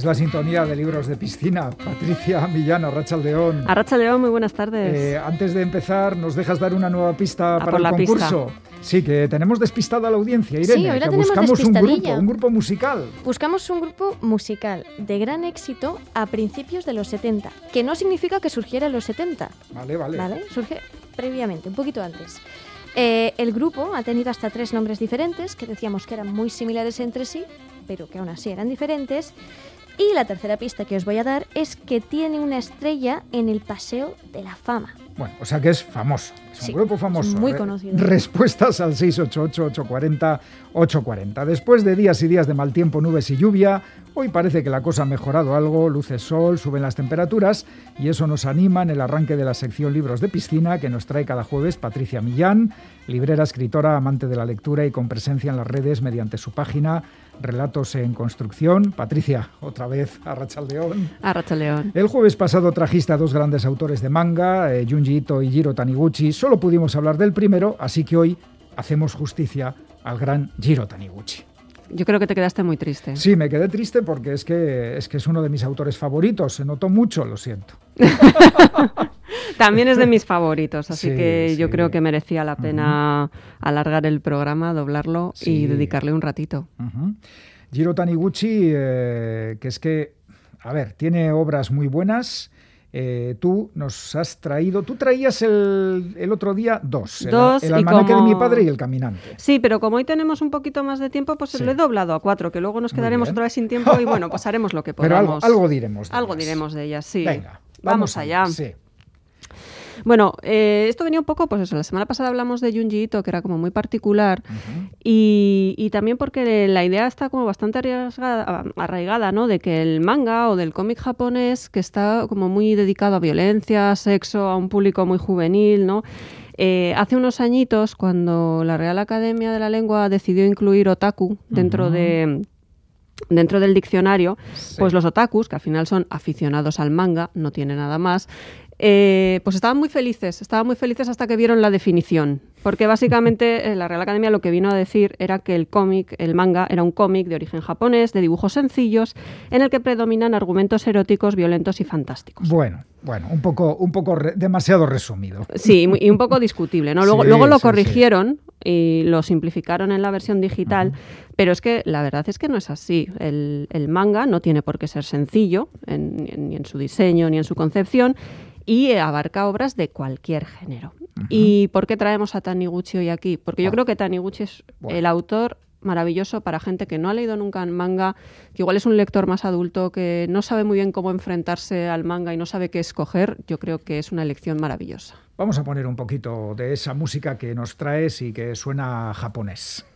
Es la sintonía de libros de piscina. Patricia Millán, Arrachaldeón. Arrachaldeón, muy buenas tardes. Eh, antes de empezar, ¿nos dejas dar una nueva pista para el concurso? Pista. Sí, que tenemos despistada a la audiencia, Irene. Sí, hoy la que tenemos buscamos un grupo, un grupo musical. Buscamos un grupo musical de gran éxito a principios de los 70, que no significa que surgiera en los 70. Vale, vale. Vale, surge previamente, un poquito antes. Eh, el grupo ha tenido hasta tres nombres diferentes, que decíamos que eran muy similares entre sí, pero que aún así eran diferentes. Y la tercera pista que os voy a dar es que tiene una estrella en el Paseo de la Fama. Bueno, o sea que es famoso, es Sí, un grupo famoso. muy conocido. Respuestas al 688-840-840. Después de días y días de mal tiempo, nubes y lluvia, hoy parece que la cosa ha mejorado algo, luce sol, suben las temperaturas y eso nos anima en el arranque de la sección Libros de Piscina que nos trae cada jueves Patricia Millán, librera, escritora, amante de la lectura y con presencia en las redes mediante su página Relatos en Construcción. Patricia, otra vez a Rachaldeón. Arrachaldeón. El jueves pasado trajiste a dos grandes autores de manga, eh, Junji Ito y Jiro Taniguchi. Solo pudimos hablar del primero, así que hoy hacemos justicia al gran Jiro Taniguchi. Yo creo que te quedaste muy triste. Sí, me quedé triste porque es que es, que es uno de mis autores favoritos. Se notó mucho, lo siento. También es de mis favoritos, así Sí, que yo creo que merecía la pena alargar el programa, doblarlo Sí. y dedicarle un ratito. Ujú. Jiro Taniguchi, eh, que es que, a ver, tiene obras muy buenas. Eh, tú nos has traído, tú traías el, el otro día dos, el- Dos, el, y almanaque de mi padre y el caminante. Sí, pero como hoy tenemos un poquito más de tiempo, pues Sí. lo he doblado a cuatro, que luego nos quedaremos otra vez sin tiempo y bueno, pues haremos lo que Pero algo, podamos. algo diremos. de Algo ellas. diremos de ellas, sí. Venga, vamos, allá. Sí. Bueno, eh, esto venía un poco, pues eso, la semana pasada hablamos de Junji Ito, que era como muy particular, y, y también porque la idea está como bastante arriesgada- arraigada, ¿no? De que el manga o del cómic japonés, que está como muy dedicado a violencia, sexo, a un público muy juvenil, ¿no? Eh, hace unos añitos, cuando la Real Academia de la Lengua decidió incluir otaku dentro de dentro del diccionario, pues los otakus, que al final son aficionados al manga, no tiene nada más, eh, pues estaban muy felices, estaban muy felices hasta que vieron la definición. Porque básicamente eh, la Real Academia lo que vino a decir era que el cómic, el manga, era un cómic de origen japonés, de dibujos sencillos, en el que predominan argumentos eróticos, violentos y fantásticos. Bueno, bueno, un poco, un poco re- demasiado resumido. Sí, y un poco discutible, ¿no? Luego, Sí, luego lo sí, sí. corrigieron y lo simplificaron en la versión digital, pero es que la verdad es que no es así. El, el manga no tiene por qué ser sencillo, en- ni en su diseño ni en su concepción, y abarca obras de cualquier género. ¿Y por qué traemos a Taniguchi hoy aquí? Porque yo creo que Taniguchi es Bueno. el autor maravilloso para gente que no ha leído nunca en manga, que igual es un lector más adulto, que no sabe muy bien cómo enfrentarse al manga y no sabe qué escoger. Yo creo que es una elección maravillosa. Vamos a poner un poquito de esa música que nos traes y que suena japonés.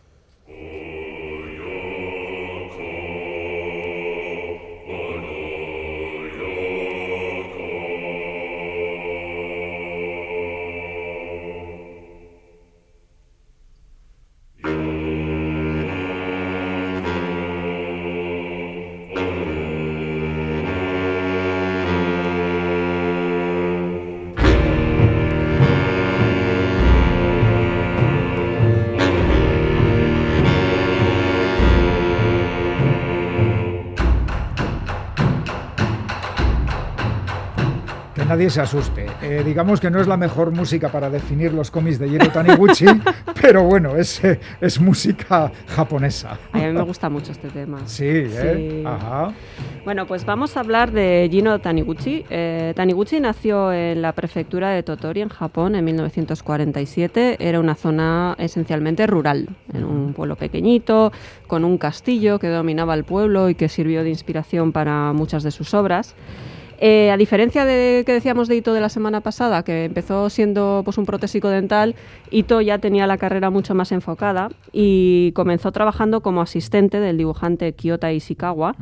Nadie se asuste. Eh, digamos que no es la mejor música para definir los cómics de Jiro Taniguchi, pero bueno, es, eh, es música japonesa. A mí me gusta mucho este tema. Sí, ¿eh? Sí. Ajá. Bueno, pues vamos a hablar de Gino Taniguchi. Eh, Taniguchi nació en la prefectura de Totori, en Japón, en 1947. Era una zona esencialmente rural, en un pueblo pequeñito, con un castillo que dominaba el pueblo y que sirvió de inspiración para muchas de sus obras. Eh, a diferencia de que decíamos de Ito de la semana pasada, que empezó siendo pues, un protésico dental, Ito ya tenía la carrera mucho más enfocada y comenzó trabajando como asistente del dibujante Kiyota Ishikawa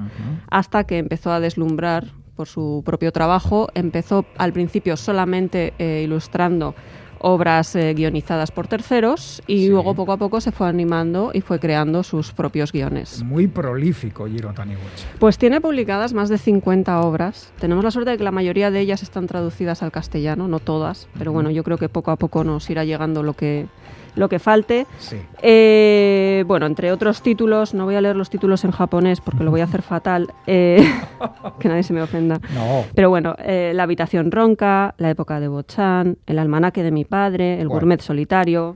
hasta que empezó a deslumbrar por su propio trabajo. Empezó al principio solamente eh, ilustrando obras eh, guionizadas por terceros y luego poco a poco se fue animando y fue creando sus propios guiones. Muy prolífico Jiro Taniguchi. Pues tiene publicadas más de 50 obras. Tenemos la suerte de que la mayoría de ellas están traducidas al castellano, no todas, pero bueno, yo creo que poco a poco nos irá llegando lo que, lo que falte. Sí. Eh, bueno, entre otros títulos, no voy a leer los títulos en japonés porque lo voy a hacer fatal, eh, que nadie se me ofenda. No. Pero bueno, eh, La habitación ronca, La época de Bochan, El almanaque de mi padre, El gourmet solitario.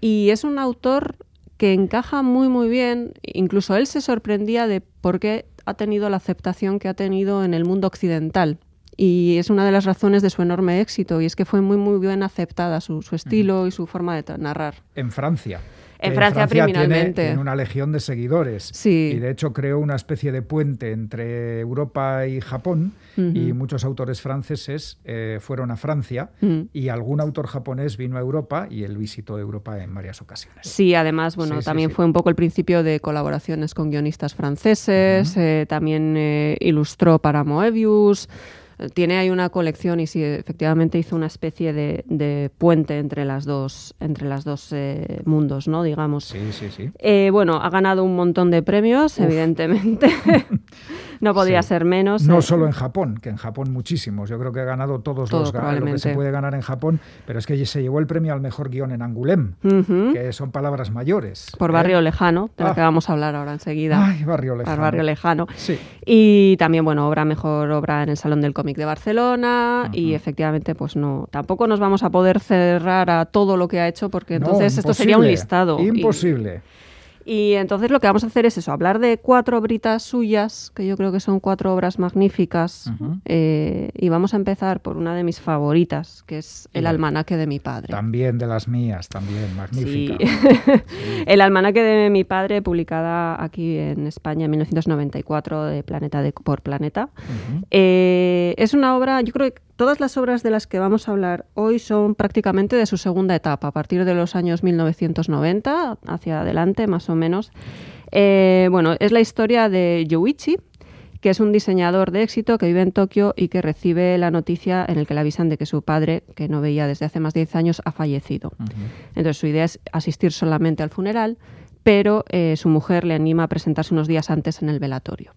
Y es un autor que encaja muy muy bien, incluso él se sorprendía de por qué ha tenido la aceptación que ha tenido en el mundo occidental. Y es una de las razones de su enorme éxito, y es que fue muy muy bien aceptada su, su estilo y su forma de narrar. En Francia. En que Francia, tiene, criminalmente. tiene una legión de seguidores. Sí. Y de hecho creó una especie de puente entre Europa y Japón. Y muchos autores franceses eh, fueron a Francia. Y algún autor japonés vino a Europa y él visitó Europa en varias ocasiones. Sí, además, bueno, Sí, también sí. fue un poco el principio de colaboraciones con guionistas franceses, eh, también eh, ilustró para Moebius, tiene ahí una colección y sí, efectivamente hizo una especie de, de puente entre las dos, entre las dos eh, mundos, ¿no? Digamos. Sí, sí, sí. Eh, bueno, ha ganado un montón de premios, Uf. evidentemente. no podía Sí. ser menos. No eh. solo en Japón, que en Japón muchísimos. Yo creo que ha ganado todos Todo, los lo que se puede ganar en Japón, pero es que se llevó el premio al mejor guion en Angulem, Ujú. que son palabras mayores. Por. Barrio Lejano, de la Ah. que vamos a hablar ahora enseguida. Ay, Barrio Lejano. Por Barrio Lejano. Sí. Y también, bueno, obra mejor obra en el Salón del Cómic de Barcelona. Y efectivamente, pues no, tampoco nos vamos a poder cerrar a todo lo que ha hecho, porque No, entonces esto sería un listado. Imposible. Y, entonces lo que vamos a hacer es eso, hablar de cuatro obritas suyas, que yo creo que son cuatro obras magníficas. eh, y vamos a empezar por una de mis favoritas, que es El almanaque de mi padre. También de las mías, también, magnífica. Sí. El almanaque de mi padre, publicada aquí en España en 1994 de Planeta de, por Planeta. Eh, es una obra, yo creo que todas las obras de las que vamos a hablar hoy son prácticamente de su segunda etapa, a partir de los años 1990 hacia adelante, más o menos. Eh, bueno, es la historia de Yoichi, que es un diseñador de éxito que vive en Tokio y que recibe la noticia en el que le avisan de que su padre, que no veía desde hace más de 10 años, ha fallecido. Entonces su idea es asistir solamente al funeral, pero eh, su mujer le anima a presentarse unos días antes en el velatorio.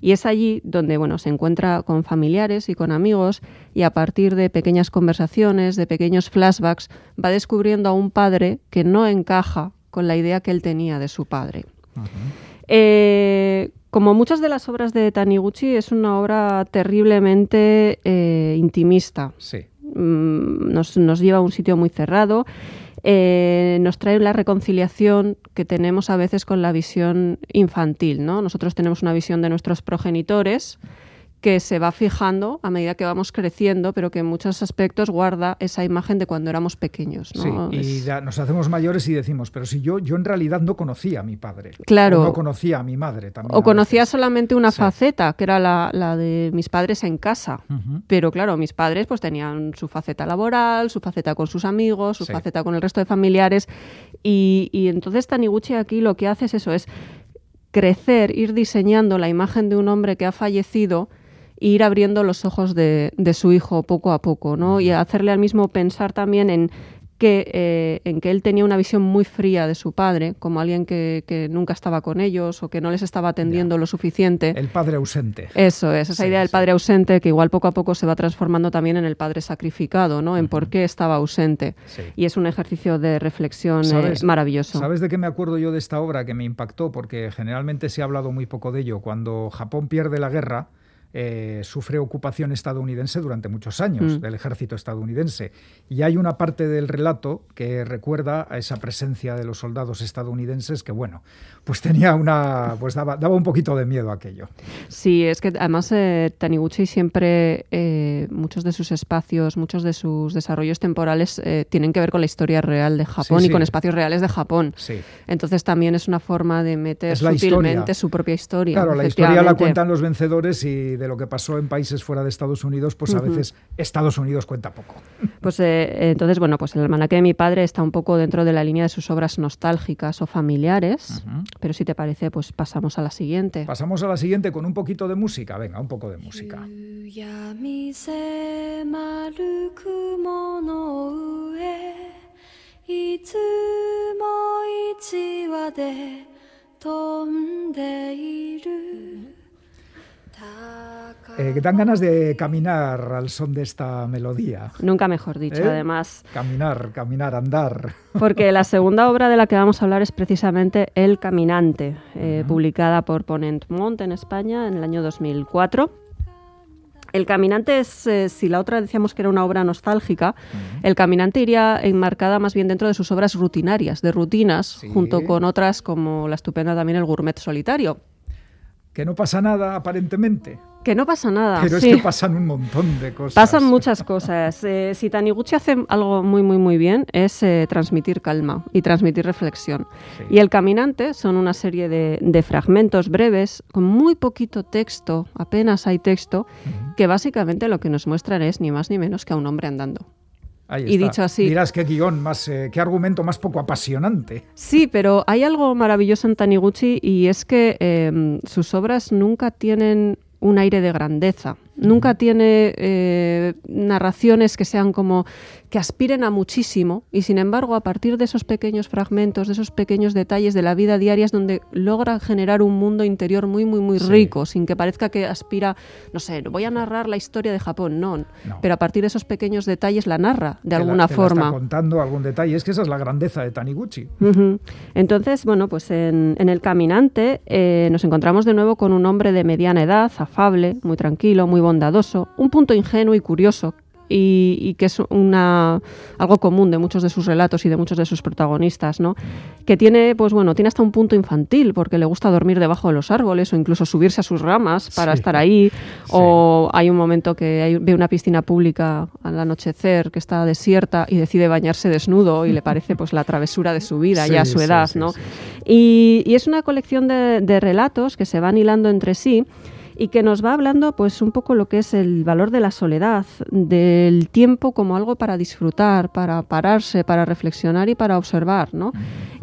Y es allí donde bueno, se encuentra con familiares y con amigos y a partir de pequeñas conversaciones, de pequeños flashbacks, va descubriendo a un padre que no encaja con la idea que él tenía de su padre. Eh, como muchas de las obras de Taniguchi, es una obra terriblemente eh, intimista. Sí. Mm, Nos, nos lleva a un sitio muy cerrado. Eh, nos trae la reconciliación que tenemos a veces con la visión infantil. ¿no? Nosotros tenemos una visión de nuestros progenitores que se va fijando a medida que vamos creciendo, pero que en muchos aspectos guarda esa imagen de cuando éramos pequeños. ¿no? Sí, y ya nos hacemos mayores y decimos, pero si yo, yo en realidad no conocía a mi padre. Claro. O no conocía a mi madre también. O conocía veces. solamente una faceta, que era la, la de mis padres en casa. Pero claro, mis padres pues tenían su faceta laboral, su faceta con sus amigos, su Sí. faceta con el resto de familiares. Y, y entonces Taniguchi aquí lo que hace es eso, es crecer, ir diseñando la imagen de un hombre que ha fallecido e ir abriendo los ojos de, de su hijo poco a poco, ¿no? Y hacerle al mismo pensar también en que, eh, en que él tenía una visión muy fría de su padre, como alguien que, que nunca estaba con ellos o que no les estaba atendiendo lo suficiente. El padre ausente. Eso es, esa Sí, idea del padre ausente que igual poco a poco se va transformando también en el padre sacrificado, ¿no? En por qué estaba ausente. Sí. Y es un ejercicio de reflexión eh, ¿Sabes- maravilloso. ¿Sabes de qué me acuerdo yo de esta obra que me impactó? Porque generalmente se ha hablado muy poco de ello. Cuando Japón pierde la guerra, eh, sufre ocupación estadounidense durante muchos años, Mm. del ejército estadounidense. Y hay una parte del relato que recuerda a esa presencia de los soldados estadounidenses que, bueno, pues tenía una. pues daba, daba un poquito de miedo aquello. Sí, es que además eh, Taniguchi siempre, eh, muchos de sus espacios, muchos de sus desarrollos temporales tienen que ver con la historia real de Japón Sí, y con espacios reales de Japón. Sí. Entonces también es una forma de meter sutilmente historia. su propia historia. Claro, la historia la cuentan los vencedores y de lo que pasó en países fuera de Estados Unidos, pues a veces Estados Unidos cuenta poco. Pues eh, entonces, bueno, pues el almanaque de mi padre está un poco dentro de la línea de sus obras nostálgicas o familiares, pero si te parece, pues pasamos a la siguiente. Pasamos a la siguiente con un poquito de música. Venga, un poco de música. Eh, que dan ganas de caminar al son de esta melodía. Nunca mejor dicho, ¿Eh? además. Caminar, caminar, andar. Porque la segunda obra de la que vamos a hablar es precisamente El Caminante, eh, publicada por Ponent Mont en España en el año 2004. El Caminante es, eh, si la otra decíamos que era una obra nostálgica, El Caminante iría enmarcada más bien dentro de sus obras rutinarias, de rutinas, junto con otras como la estupenda también El Gourmet Solitario. Que no pasa nada, aparentemente. Que no pasa nada. Pero sí. es que pasan un montón de cosas. Pasan muchas cosas. Eh, si Taniguchi hace algo muy, muy, muy bien es eh, transmitir calma y transmitir reflexión. Y El Caminante son una serie de, de fragmentos breves con muy poquito texto, apenas hay texto, que básicamente lo que nos muestran es ni más ni menos que a un hombre andando. Ahí y está. dicho así- Dirás qué guion más, eh, qué argumento más poco apasionante. Sí, pero hay algo maravilloso en Taniguchi y es que eh, sus obras nunca tienen un aire de grandeza. Nunca tiene eh, narraciones que sean como que aspiren a muchísimo y sin embargo a partir de esos pequeños fragmentos, de esos pequeños detalles de la vida diaria es donde logra generar un mundo interior muy muy muy Sí. rico, sin que parezca que aspira, no sé, voy a narrar la historia de Japón, no, pero a partir de esos pequeños detalles la narra de Te la- alguna te la está forma. contando algún detalle. Es que esa es la grandeza de Taniguchi. Entonces, bueno, pues en, en El Caminante eh, nos encontramos de nuevo con un hombre de mediana edad, afable, muy tranquilo, muy bondadoso, un punto ingenuo y curioso. Y, y que es una, algo común de muchos de sus relatos y de muchos de sus protagonistas, ¿no? Que tiene, pues bueno, tiene hasta un punto infantil, porque le gusta dormir debajo de los árboles o incluso subirse a sus ramas para Sí. estar ahí. O hay un momento que hay- ve una piscina pública al anochecer que está desierta y decide bañarse desnudo y le parece pues la travesura de su vida Sí, ya a su edad, ¿no? Y, y es una colección de, de relatos que se van hilando entre sí y que nos va hablando pues un poco lo que es el valor de la soledad, del tiempo como algo para disfrutar, para pararse, para reflexionar y para observar, ¿no?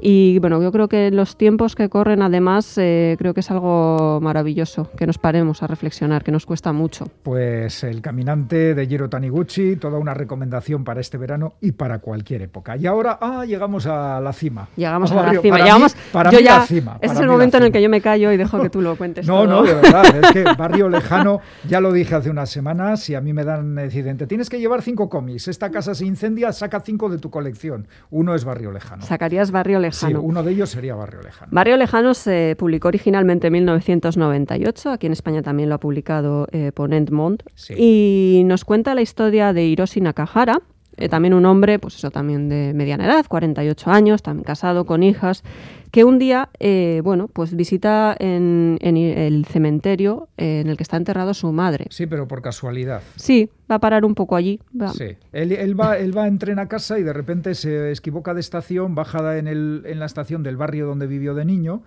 Y bueno, yo creo que los tiempos que corren además eh, creo que es algo maravilloso, que nos paremos a reflexionar, que nos cuesta mucho. Pues El Caminante de Jiro Taniguchi, toda una recomendación para este verano y para cualquier época. Y ahora, ah, llegamos a la cima. Llegamos Al a la barrio- cima, para llegamos, mí- para yo mí ya, la cima. ese es el momento en el que yo me callo y dejo que tú lo cuentes No, todo. no, de verdad, es que Barrio Lejano, ya lo dije hace unas semanas, y a mí me dan accidente. Tienes que llevar cinco cómics. Esta casa se incendia, saca cinco de tu colección. Uno es Barrio Lejano. Sacarías Barrio Sí, Lejano. uno de ellos sería Barrio Lejano. Barrio Lejano se publicó originalmente en 1998, aquí en España también lo ha publicado eh, Ponent Mont, y nos cuenta la historia de Hiroshi Nakahara, eh, también un hombre, pues eso, también de mediana edad, 48 años, también casado, con hijas, que un día, eh, bueno, pues visita en, en el cementerio eh, en el que está enterrado su madre. Sí, pero por casualidad. Sí, va a parar un poco allí. va- Sí. Él, él va, él va en tren a casa y de repente se equivoca de estación, baja en, el, en la estación del barrio donde vivió de niño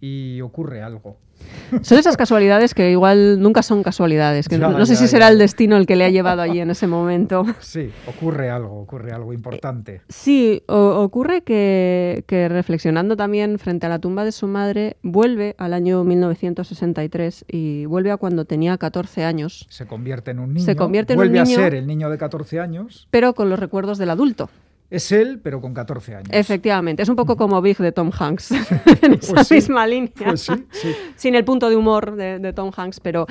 y ocurre algo. Son esas casualidades que igual nunca son casualidades, que Ya, no sé ya, si ya. será el destino el que le ha llevado allí en ese momento. Sí, ocurre algo, ocurre algo importante. Sí, o- ocurre que, que reflexionando también frente a la tumba de su madre, vuelve al año 1963 y vuelve a cuando tenía 14 años, Se convierte en un niño. Se convierte en un vuelve niño- a ser el niño de 14 años. pero con los recuerdos del adulto. Es él, pero con 14 años. Efectivamente, es un poco como Big de Tom Hanks, en esa Pues sí, misma línea. pues sí, sí. Sin el punto de humor de, de Tom Hanks, pero...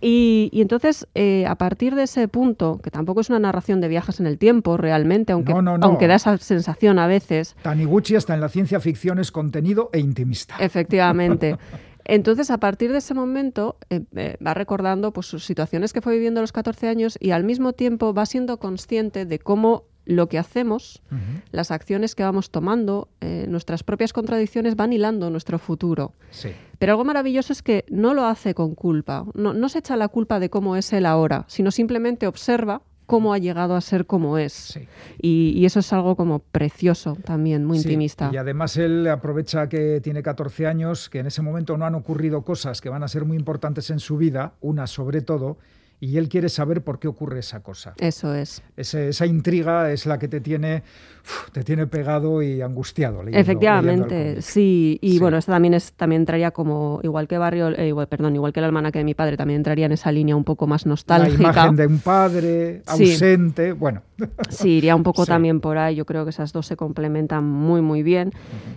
Y, y entonces, eh, a partir de ese punto, que tampoco es una narración de viajes en el tiempo realmente, aunque, No, no, no. aunque da esa sensación a veces, Taniguchi hasta en la ciencia ficción es contenido e intimista. Efectivamente. Entonces, a partir de ese momento, eh, eh, va recordando pues, sus situaciones que fue viviendo a los 14 años y al mismo tiempo va siendo consciente de cómo lo que hacemos, las acciones que vamos tomando, eh, nuestras propias contradicciones van hilando nuestro futuro. Sí. Pero algo maravilloso es que no lo hace con culpa, no, no se echa la culpa de cómo es él ahora, sino simplemente observa cómo ha llegado a ser como es. Y, y eso es algo como precioso también, muy Sí, intimista. Y además él aprovecha que tiene 14 años, que en ese momento no han ocurrido cosas que van a ser muy importantes en su vida, una sobre todo, y él quiere saber por qué ocurre esa cosa. Eso es. Ese- esa intriga es la que te tiene, te tiene pegado y angustiado. leyendo- Efectivamente, sí. Y Sí. bueno, esto también es, también entraría como, igual que Barrio, eh, igual, perdón, igual que el almanaque de mi padre, también entraría en esa línea un poco más La nostálgica. imagen de un padre Sí. ausente, bueno. Sí, iría un poco Sí. también por ahí. Yo creo que esas dos se complementan muy, muy bien.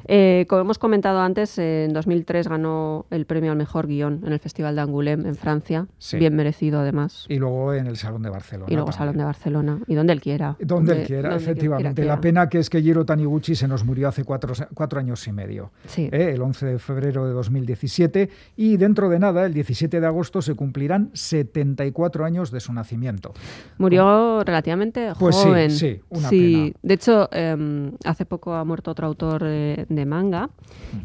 Eh, como hemos comentado antes, en 2003 ganó el premio al mejor guion en el Festival de Angoulême en Francia. Sí. Bien merecido, además. Y luego en el Salón de Barcelona. Y luego también. Salón de Barcelona. Y donde él quiera. Donde él quiera, donde efectivamente. quiera, La pena que es que Jiro Taniguchi se nos murió hace cuatro, cuatro años y medio, Sí. ¿eh? el 11 de febrero de 2017, y dentro de nada, el 17 de agosto, se cumplirán 74 años de su nacimiento. Murió relativamente Pues sí, joven. sí, una Sí, De hecho, eh, hace poco ha muerto otro autor eh, de manga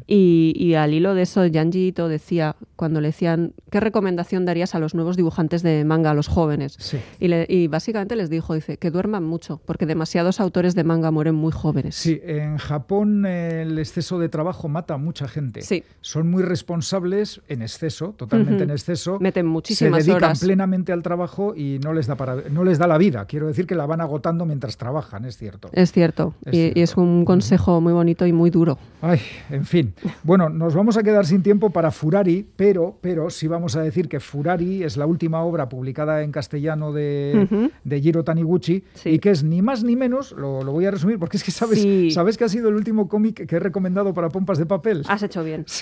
y, y al hilo de eso, Yanji Ito decía, cuando le decían, ¿qué recomendación darías a los nuevos dibujantes de manga, a los jóvenes? Sí. Y, le- y básicamente les dijo, dice, que duerman mucho, porque demasiados autores de manga mueren muy jóvenes. Sí, en Japón eh, el exceso de trabajo mata a mucha gente. Sí. Son muy responsables en exceso, totalmente en exceso. Meten muchísimas Se dedican horas. plenamente al trabajo y no les da para no les da la vida. Quiero decir que la van agotando mientras trabajan, es cierto. Es cierto, Es y, y es un consejo muy bonito y muy duro. Ay, en fin. Bueno, nos vamos a quedar sin tiempo para Furari, pero, pero sí vamos a decir que Furari es la última obra publicada en castellano de, Ujú. de Jiro Taniguchi y que es ni más ni menos, lo, lo voy a resumir porque es que sabes, Sí. sabes que ha sido el último cómic que he recomendado para pompas de papel. Has hecho bien.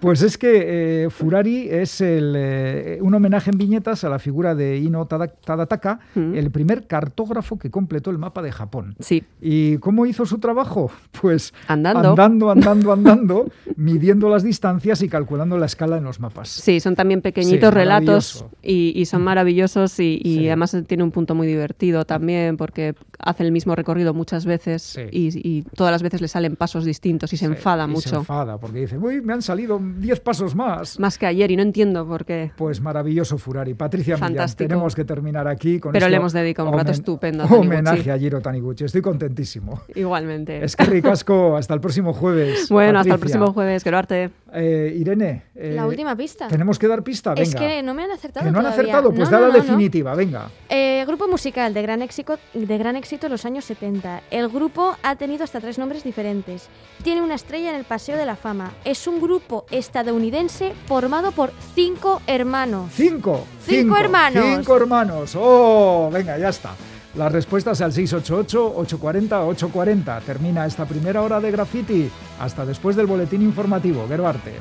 Pues es que eh, Furari es el, eh, un homenaje en viñetas a la figura de Ino Tada- Tadataka, el primer cartógrafo que completó el mapa de Japón. Sí. ¿Y cómo hizo su trabajo? Pues Andando. andando, andando, andando, midiendo las distancias y calculando la escala en los mapas. Sí, son también pequeñitos relatos maravilloso. Y, y son maravillosos y, y Sí. además tiene un punto muy divertido también porque hace el mismo recorrido muchas veces y, y todas las veces le salen pasos distintos y se enfada Y mucho. Se enfada porque dice, uy, me han salido 10 pasos más. Más que ayer y no entiendo por qué. Pues maravilloso Furari. Patricia Millán, tenemos que terminar aquí con Pero le hemos dedicado un rato estupendo a. Homenaje a Jiro Taniguchi. Estoy contentísimo. Igualmente. Es que ricasco, hasta el próximo jueves. Bueno, hasta el próximo jueves, que lo arte. Eh, Irene, eh, La última pista. tenemos que dar pista, venga. Es que no me han acertado Que no han todavía. acertado, pues No, da no, la no, no. definitiva, venga. Eh, grupo musical de gran, éxito, de gran éxito en los años 70. El grupo ha tenido hasta tres nombres diferentes. Tiene una estrella en el Paseo de la Fama. Es un grupo estadounidense formado por cinco hermanos. Cinco. Cinco hermanos. Cinco hermanos. Oh, venga, ya está. Las respuestas al 688-840-840. Termina esta primera hora de graffiti. Hasta después del boletín informativo. Gerbarte.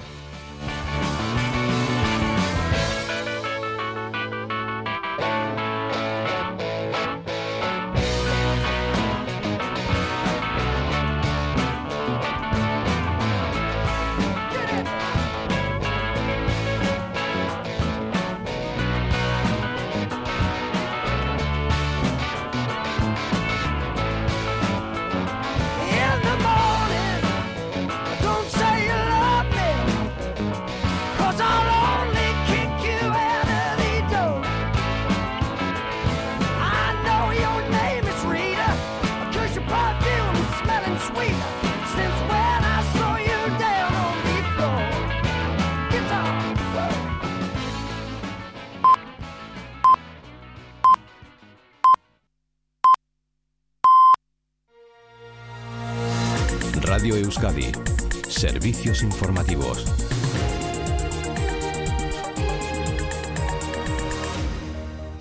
Servicios.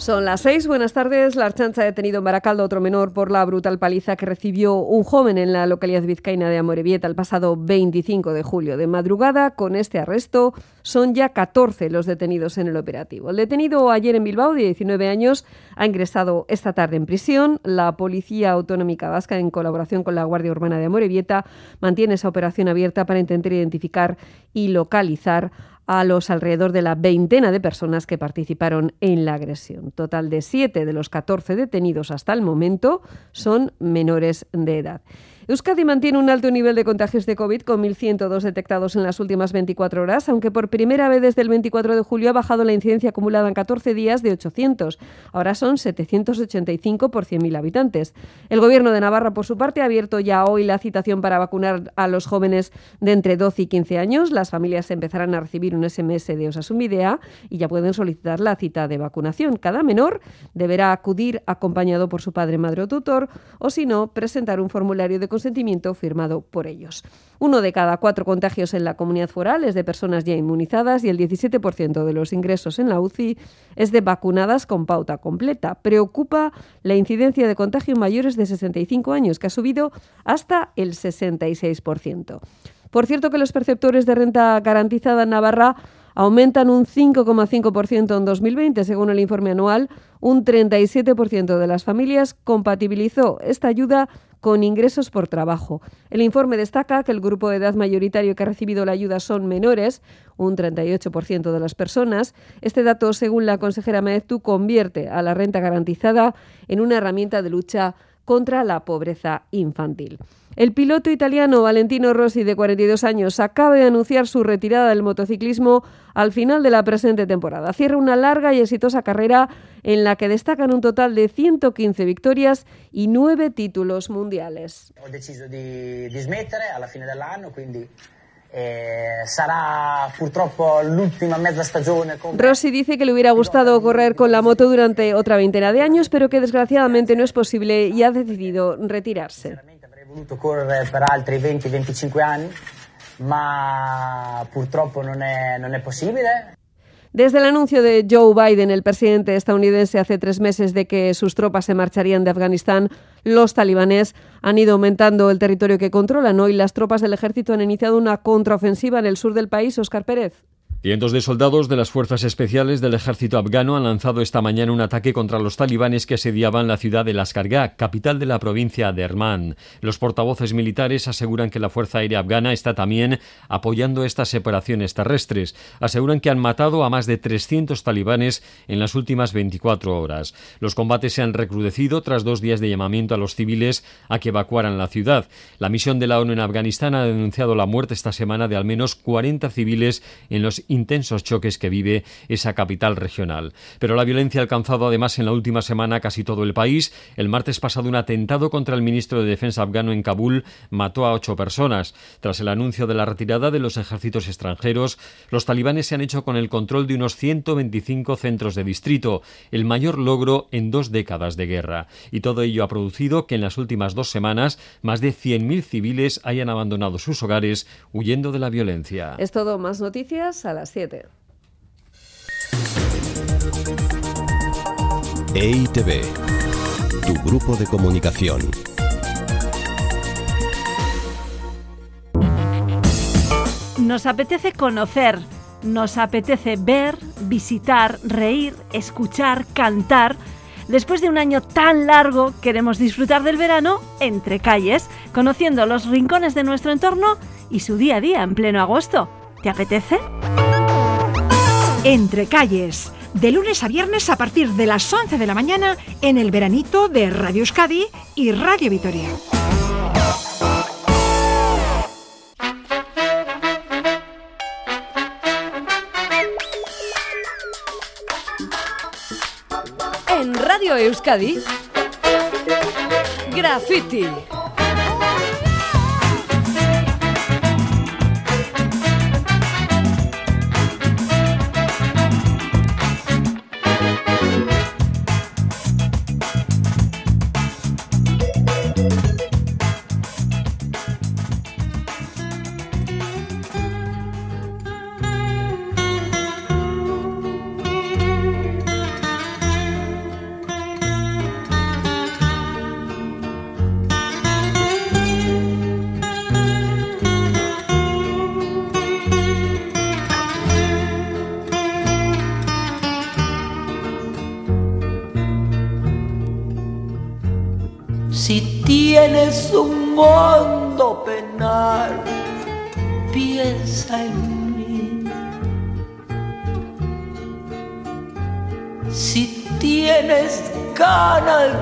Son las seis. Buenas tardes. La Archancha ha detenido en Baracaldo otro menor por la brutal paliza que recibió un joven en la localidad vizcaína de Amorebieta el pasado 25 de julio. De madrugada, con este arresto, son ya 14 los detenidos en el operativo. El detenido ayer en Bilbao, de 19 años, ha ingresado esta tarde en prisión. La Policía Autonómica Vasca, en colaboración con la Guardia Urbana de Amorebieta, mantiene esa operación abierta para intentar identificar y localizar a los alrededor de la veintena de personas que participaron en la agresión. Total de siete de los 14 detenidos hasta el momento son menores de edad. Euskadi mantiene un alto nivel de contagios de COVID con 1.102 detectados en las últimas 24 horas, aunque por primera vez desde el 24 de julio ha bajado la incidencia acumulada en 14 días de 800. Ahora son 785 por 100.000 habitantes. El Gobierno de Navarra, por su parte, ha abierto ya hoy la citación para vacunar a los jóvenes de entre 12 y 15 años. Las familias empezarán a recibir un SMS de Osasumidea y ya pueden solicitar la cita de vacunación. Cada menor deberá acudir acompañado por su padre, madre o tutor, o si no, presentar un formulario de consentimiento firmado por ellos. Uno de cada cuatro contagios en la comunidad foral es de personas ya inmunizadas y el 17% de los ingresos en la UCI es de vacunadas con pauta completa. Preocupa la incidencia de contagio en mayores de 65 años, que ha subido hasta el 66%. Por cierto que los perceptores de renta garantizada en Navarra aumentan un 5,5% en 2020, según el informe anual. Un 37% de las familias compatibilizó esta ayuda con ingresos por trabajo. El informe destaca que el grupo de edad mayoritario que ha recibido la ayuda son menores, un 38% de las personas. Este dato, según la consejera Maeztu, convierte a la renta garantizada en una herramienta de lucha contra la pobreza infantil. El piloto italiano Valentino Rossi, de 42 años, acaba de anunciar su retirada del motociclismo al final de la presente temporada. Cierra una larga y exitosa carrera en la que destacan un total de 115 victorias y 9 títulos mundiales. Ho deciso di, di smettere alla fine dell'anno, quindi eh. Rossi dice que le hubiera gustado correr con la moto durante otra veintena de años, pero que desgraciadamente no es posible y ha decidido retirarse. Correre per altri 20-25 anni, ma purtroppo non è, non è possibile. Desde el anuncio de Joe Biden, el presidente estadounidense, hace tres meses de que sus tropas se marcharían de Afganistán, los talibanes han ido aumentando el territorio que controlan. Hoy las tropas del ejército han iniciado una contraofensiva en el sur del país. Oscar Pérez. Cientos de soldados de las fuerzas especiales del ejército afgano han lanzado esta mañana un ataque contra los talibanes que asediaban la ciudad de Laskargah, capital de la provincia de Herman. Los portavoces militares aseguran que la Fuerza Aérea Afgana está también apoyando estas separaciones terrestres. Aseguran que han matado a más de 300 talibanes en las últimas 24 horas. Los combates se han recrudecido tras dos días de llamamiento a los civiles a que evacuaran la ciudad. La misión de la ONU en Afganistán ha denunciado la muerte esta semana de al menos 40 civiles en los intensos choques que vive esa capital regional. Pero la violencia ha alcanzado además en la última semana casi todo el país. El martes pasado un atentado contra el ministro de Defensa afgano en Kabul mató a ocho personas. Tras el anuncio de la retirada de los ejércitos extranjeros, los talibanes se han hecho con el control de unos 125 centros de distrito, el mayor logro en dos décadas de guerra. Y todo ello ha producido que en las últimas dos semanas más de 100.000 civiles hayan abandonado sus hogares huyendo de la violencia. Es todo, más noticias a las 7. EITV, tu grupo de comunicación. Nos apetece conocer, nos apetece ver, visitar, reír, escuchar, cantar. Después de un año tan largo, queremos disfrutar del verano entre calles, conociendo los rincones de nuestro entorno y su día a día en pleno agosto. ¿Te apetece? Entre calles, de lunes a viernes a partir de las 11 de la mañana en el veranito de Radio Euskadi y Radio Vitoria. En Radio Euskadi, Graffiti.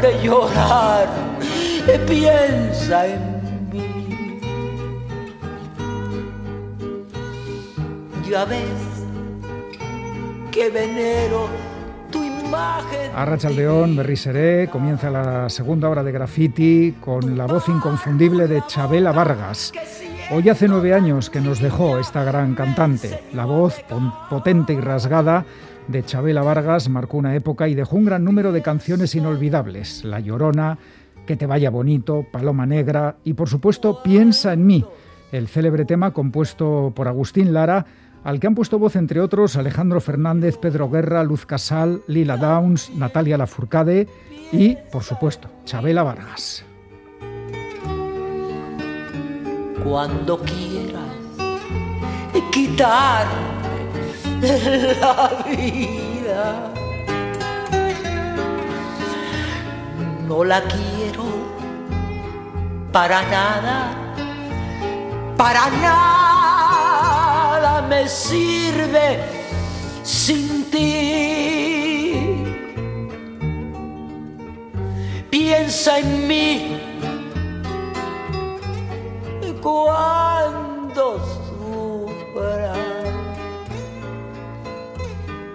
De llorar, piensa en mí. Ya ves que venero tu imagen. Arrachaldeón, Berriseré, comienza la segunda hora de graffiti con la voz inconfundible de Chabela Vargas. Hoy hace nueve años que nos dejó esta gran cantante. La voz potente y rasgada de Chabela Vargas marcó una época y dejó un gran número de canciones inolvidables. La Llorona, Que te vaya bonito, Paloma Negra y por supuesto Piensa en mí, el célebre tema compuesto por Agustín Lara, al que han puesto voz entre otros Alejandro Fernández, Pedro Guerra, Luz Casal, Lila Downs, Natalia Lafourcade y, por supuesto, Chabela Vargas. Cuando quieras la vida, no la quiero para nada, para nada me sirve sin ti. Piensa en mí cuando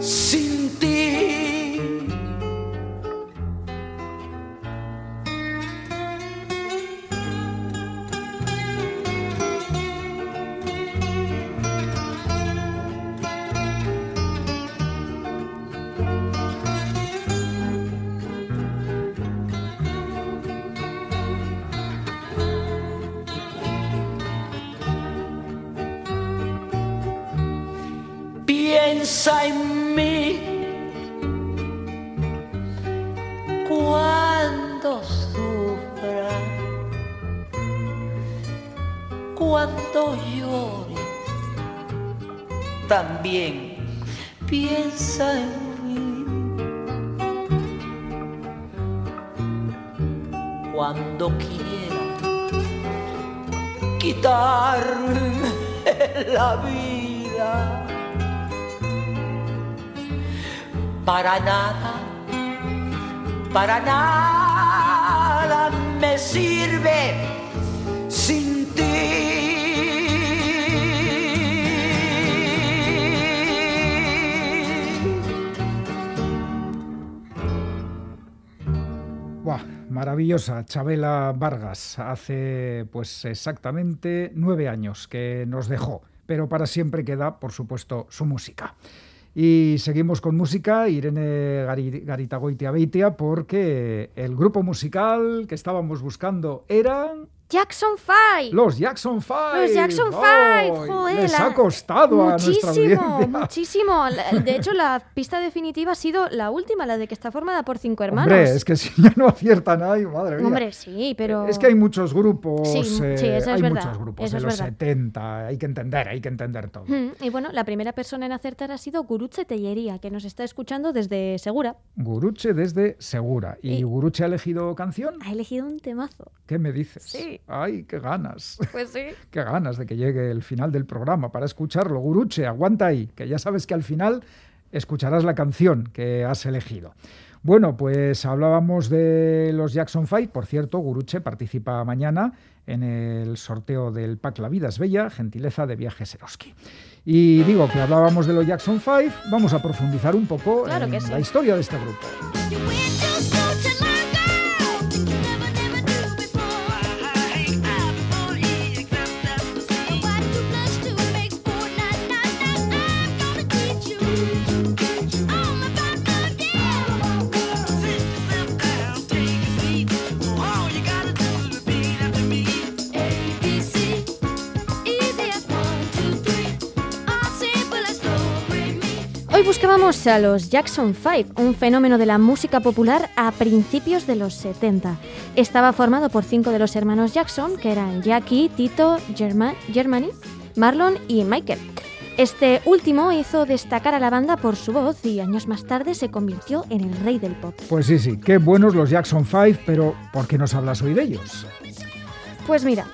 sin ti. piensa en también piensa en mí. Cuando quiera quitarme la vida. para nada, para nada me sirve sin maravillosa Chabela Vargas, hace pues exactamente nueve años que nos dejó, pero para siempre queda, por supuesto, su música. Y seguimos con música, Irene Garitagoitia Beitia, porque el grupo musical que estábamos buscando eran Jackson 5. Los Jackson 5. Los Jackson 5. Joder. Les ha costado a nuestra audiencia. Muchísimo. De hecho, la pista definitiva ha sido la última, la de que está formada por cinco hermanos. Hombre, es que si ya no aciertan ahí, madre mía. Hombre, sí, pero... Es que hay muchos grupos. Sí, sí eh, eso es hay verdad. muchos grupos eso de los verdad. 70. Hay que entender, hay que entender todo. Mm, Y bueno, la primera persona en acertar ha sido Guruche Tellería, que nos está escuchando desde Segura. Guruche desde Segura. ¿Y, Y- Guruche ha elegido canción? Ha elegido un temazo. ¿Qué me dices? Sí. Ay, qué ganas. Pues sí. Qué ganas de que llegue el final del programa para escucharlo. Guruche, aguanta ahí, que ya sabes que al final escucharás la canción que has elegido. Bueno, pues hablábamos de los Jackson 5. Por cierto, Guruche participa mañana en el sorteo del pack La Vida es Bella, gentileza de Viajes Eroski. Y digo que hablábamos de los Jackson 5, vamos a profundizar un poco Claro en sí. la historia de este grupo. Hoy buscábamos a los Jackson 5, un fenómeno de la música popular a principios de los 70. Estaba formado por cinco de los hermanos Jackson, que eran Jackie, Tito, German, Germany, Marlon y Michael. Este último hizo destacar a la banda por su voz y años más tarde se convirtió en el rey del pop. Pues sí, sí, qué buenos los Jackson 5, pero ¿por qué nos hablas hoy de ellos? Pues mira,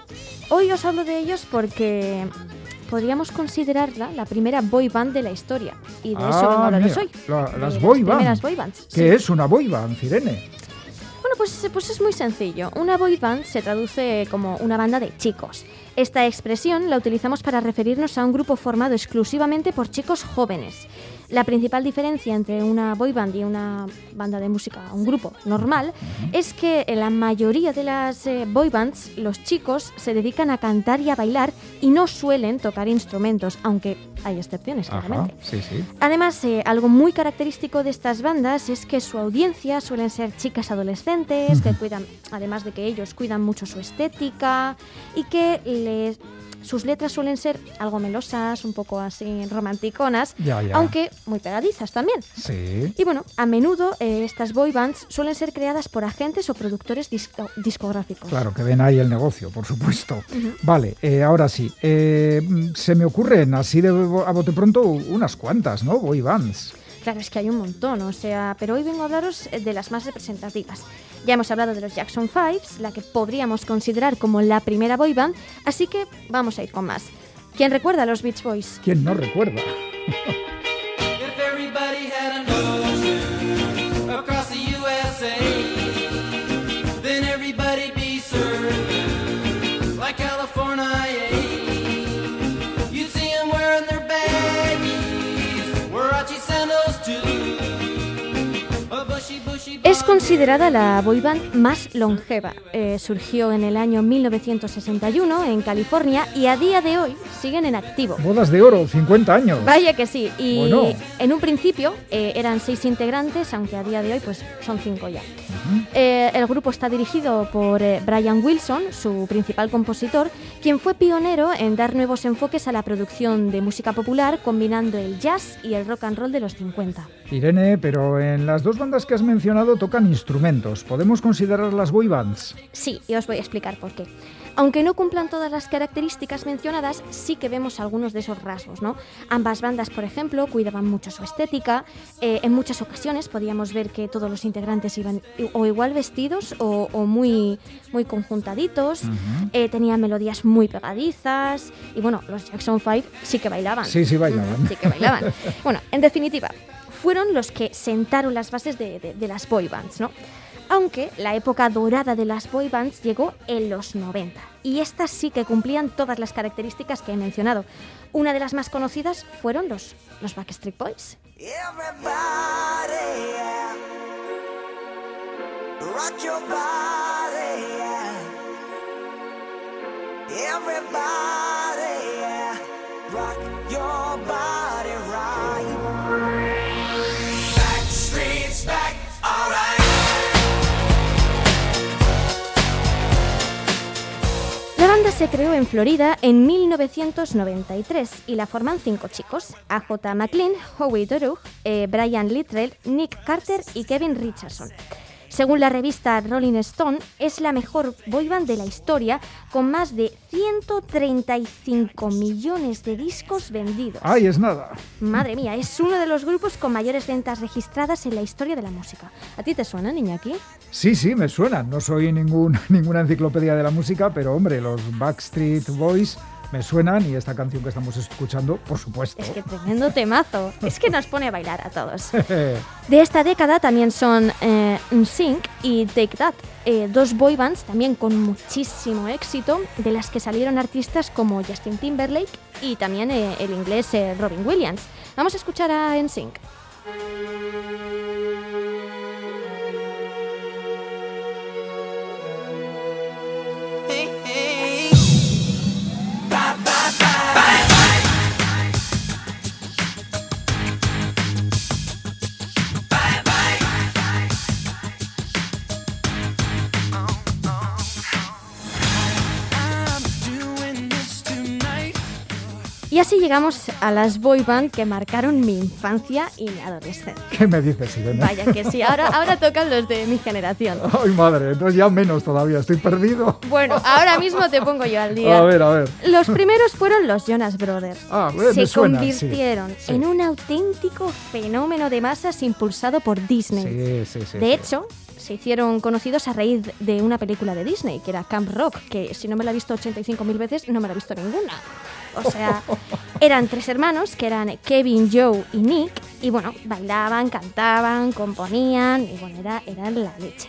hoy os hablo de ellos porque podríamos considerarla la primera boy band de la historia. Y de eso vengo a hoy. la- de las boy bands. boy bands. ¿Qué sí. es una boy band, Irene? Bueno, pues, pues es muy sencillo. Una boy band se traduce como una banda de chicos. Esta expresión la utilizamos para referirnos a un grupo formado exclusivamente por chicos jóvenes. La principal diferencia entre una boy band y una banda de música, un grupo normal, es que en la mayoría de las eh, boy bands los chicos se dedican a cantar y a bailar y no suelen tocar instrumentos, aunque hay excepciones, claramente. sí, sí. Además, eh, algo muy característico de estas bandas es que su audiencia suelen ser chicas adolescentes, que cuidan, además de que ellos cuidan mucho su estética y que les- sus letras suelen ser algo melosas, un poco así romanticonas, Ya, ya. aunque muy pegadizas también. Sí. Y bueno, a menudo eh, estas boy bands suelen ser creadas por agentes o productores disco- discográficos. Claro, que ven ahí el negocio, por supuesto. Vale, eh, ahora sí. eh, se me ocurren así de a bote pronto unas cuantas, ¿no? Boy bands. Claro, es que hay un montón, o sea, pero hoy vengo a hablaros de las más representativas. Ya hemos hablado de los Jackson Fives, la que podríamos considerar como la primera boy band, así que vamos a ir con más. ¿Quién recuerda a los Beach Boys? ¿Quién no recuerda? artisanals too. Oh, but she Es considerada la boy band más longeva. Eh, surgió en el año 1961 en California y a día de hoy siguen en activo. Bodas de oro, 50 años. Vaya que sí. Y Bueno. en un principio eh, eran seis integrantes, aunque a día de hoy pues son cinco ya. Eh, el grupo está dirigido por Brian Wilson, su principal compositor, quien fue pionero en dar nuevos enfoques a la producción de música popular, combinando el jazz y el rock and roll de los 50. Irene, pero en las dos bandas que has mencionado tocan instrumentos. ¿Podemos considerarlas boy bands? Sí, y os voy a explicar por qué. Aunque no cumplan todas las características mencionadas, sí que vemos algunos de esos rasgos, ¿no? Ambas bandas, por ejemplo, cuidaban mucho su estética. eh, en muchas ocasiones podíamos ver que todos los integrantes iban o igual vestidos o, o muy, muy conjuntaditos. eh, tenían melodías muy pegadizas. Y bueno, los Jackson 5 sí que bailaban. Sí, sí bailaban. Sí que bailaban. bueno, en definitiva, fueron los que sentaron las bases de, las boy bands, ¿no? Aunque la época dorada de las boy bands llegó en los 90 y estas sí que cumplían todas las características que he mencionado. Una de las más conocidas fueron los, los Backstreet Boys. Everybody, yeah. Rock your body right. Se creó en Florida en 1993 y la forman cinco chicos: AJ McLean, Howie Dorough, eh, Brian Littrell, Nick Carter y Kevin Richardson. Según la revista Rolling Stone, es la mejor boy band de la historia con más de 135 millones de discos vendidos. ¡Ay, es nada! Madre mía, es uno de los grupos con mayores ventas registradas en la historia de la música. ¿A ti te suena, niña aquí? Sí, sí, me suenan. No soy ningún, ninguna enciclopedia de la música, pero hombre, los Backstreet Boys me suenan y esta canción que estamos escuchando, por supuesto. Es que tremendo temazo. Es que nos pone a bailar a todos. De esta década también son eh, NSYNC y Take That, eh, dos boy bands también con muchísimo éxito, de las que salieron artistas como Justin Timberlake y también eh, el inglés eh, Robin Williams. Vamos a escuchar a NSYNC. Y así llegamos a las boy band que marcaron mi infancia y mi adolescencia. ¿Qué me dices, Irene? Vaya que sí, ahora, ahora tocan los de mi generación. Ay, madre, entonces ya menos todavía, estoy perdido. Bueno, ahora mismo te pongo yo al día. A ver, a ver. Los primeros fueron los Jonas Brothers. Ah, eh, Se me suena, convirtieron Sí. en un auténtico fenómeno de masas impulsado por Disney. Sí, sí, sí. de hecho, se hicieron conocidos a raíz de una película de Disney, que era Camp Rock, que si no me la he visto 85.000 veces, no me la he visto ninguna. O sea, eran tres hermanos, que eran Kevin, Joe y Nick, y bueno, bailaban, cantaban, componían, y bueno, era, era la leche.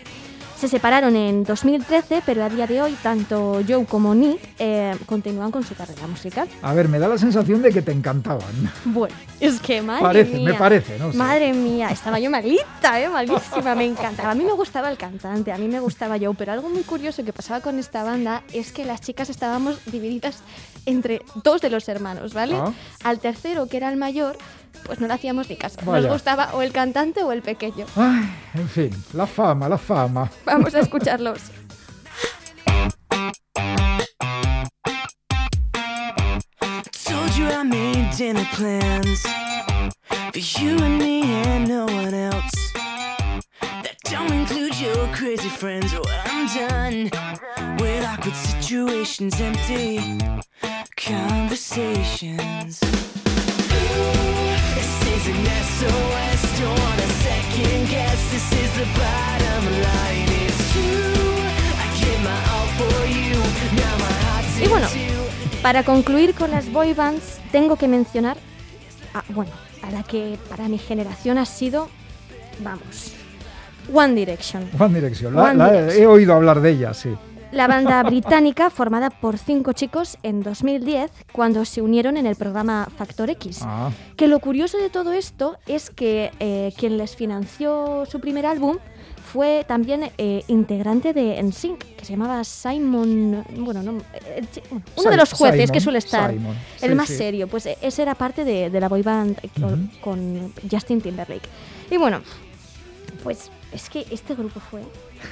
Se separaron en 2013, pero a día de hoy tanto Joe como Nick eh, continúan con su carrera musical. A ver, me da la sensación de que te encantaban. Bueno, es que madre Parece, mía. me parece, no sé. Madre mía, estaba yo malita, ¿eh? Malísima, me encantaba. A mí me gustaba el cantante, a mí me gustaba yo, pero algo muy curioso que pasaba con esta banda es que las chicas estábamos divididas entre dos de los hermanos, ¿vale? Ah. Al tercero, que era el mayor, pues no le hacíamos ni caso. Vaya. Nos gustaba o el cantante o el pequeño. Ay, en fin, la fama, la fama. Vamos a escucharlos. Told you I made dinner plans for you and me and no one else. That don't include your crazy friends. Oh, I'm done with awkward situations, empty conversations. This is an SOS. Don't want a second guess. This is the bottom line. It's true. I give my all for you. Now my heart's Y bueno, para concluir con las boy bands, tengo que mencionar, a, bueno, a la que para mi generación ha sido, vamos, One Direction. One Direction, la- One la- Direction. he oído hablar de ella, sí. La banda británica formada por cinco chicos en 2010 cuando se unieron en el programa Factor X. Ah, Que lo curioso de todo esto es que eh, quien les financió su primer álbum fue también eh, integrante de NSYNC, que se llamaba Simon, bueno, no, eh, uno de los jueces Simon, que suele estar, Simon, el más sí. serio, pues eh, ese era parte de, de la boy band con Justin Timberlake. Y bueno, pues es que este grupo fue,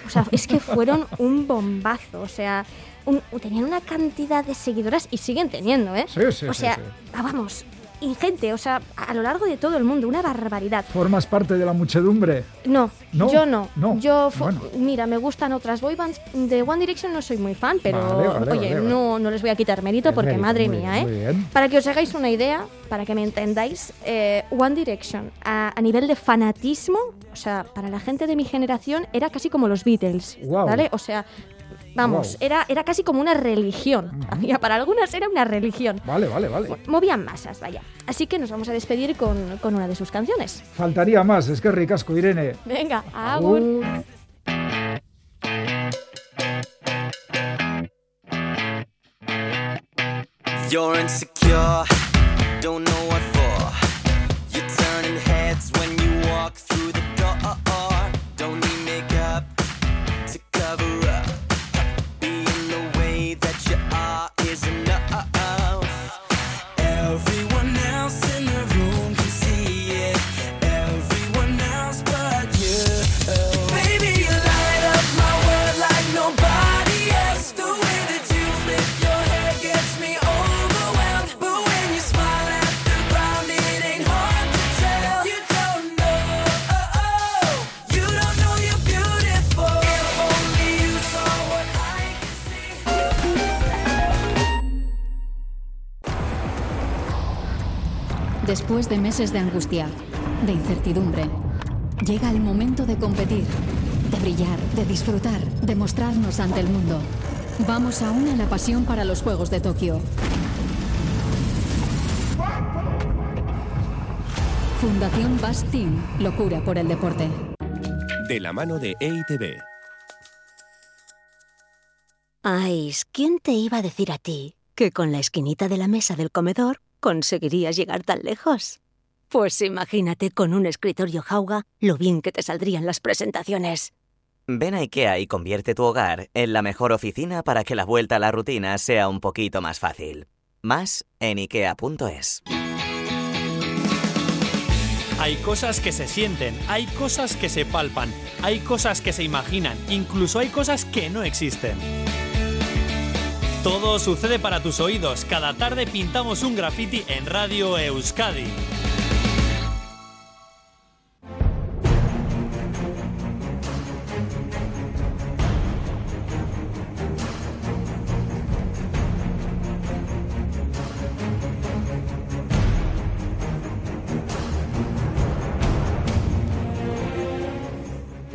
o sea, es que fueron un bombazo, o sea, un- tenían una cantidad de seguidoras y siguen teniendo, ¿eh? Sí, sí, o sea, sí. ah, vamos, ingente, o sea, a lo largo de todo el mundo, una barbaridad. ¿Formas parte de la muchedumbre? No, No, yo no. no, Yo, bueno. mira, me gustan otras boy bands. De One Direction no soy muy fan, pero Vale, vale, oye, vale. No, no les voy a quitar mérito porque mérito, madre mía, bien, ¿eh? muy bien. Para que os hagáis una idea, para que me entendáis, eh, One Direction a, a nivel de fanatismo, o sea, para la gente de mi generación era casi como los Beatles, Guau. ¿vale? O sea, vamos, era, era casi como una religión. Había- Para algunas era una religión. Vale, vale, vale. Movían masas, vaya. Así que nos vamos a despedir con, con una de sus canciones. Faltaría más, es que ricasco, Irene. Venga, agur. You're insecure, don't know what Después de meses de angustia, de incertidumbre, llega el momento de competir, de brillar, de disfrutar, de mostrarnos ante el mundo. Vamos aún a la pasión para los Juegos de Tokio. Fundación Bass Team, locura por el deporte. De la mano de EITB. Ay, ¿quién te iba a decir a ti que con la esquinita de la mesa del comedor conseguirías llegar tan lejos? Pues imagínate con un escritorio jauga lo bien que te saldrían las presentaciones. Ven a IKEA y convierte tu hogar en la mejor oficina para que la vuelta a la rutina sea un poquito más fácil. Más en IKEA.es. Hay cosas que se sienten, hay cosas que se palpan, hay cosas que se imaginan, incluso hay cosas que no existen. Todo sucede para tus oídos. Cada tarde pintamos un graffiti en Radio Euskadi.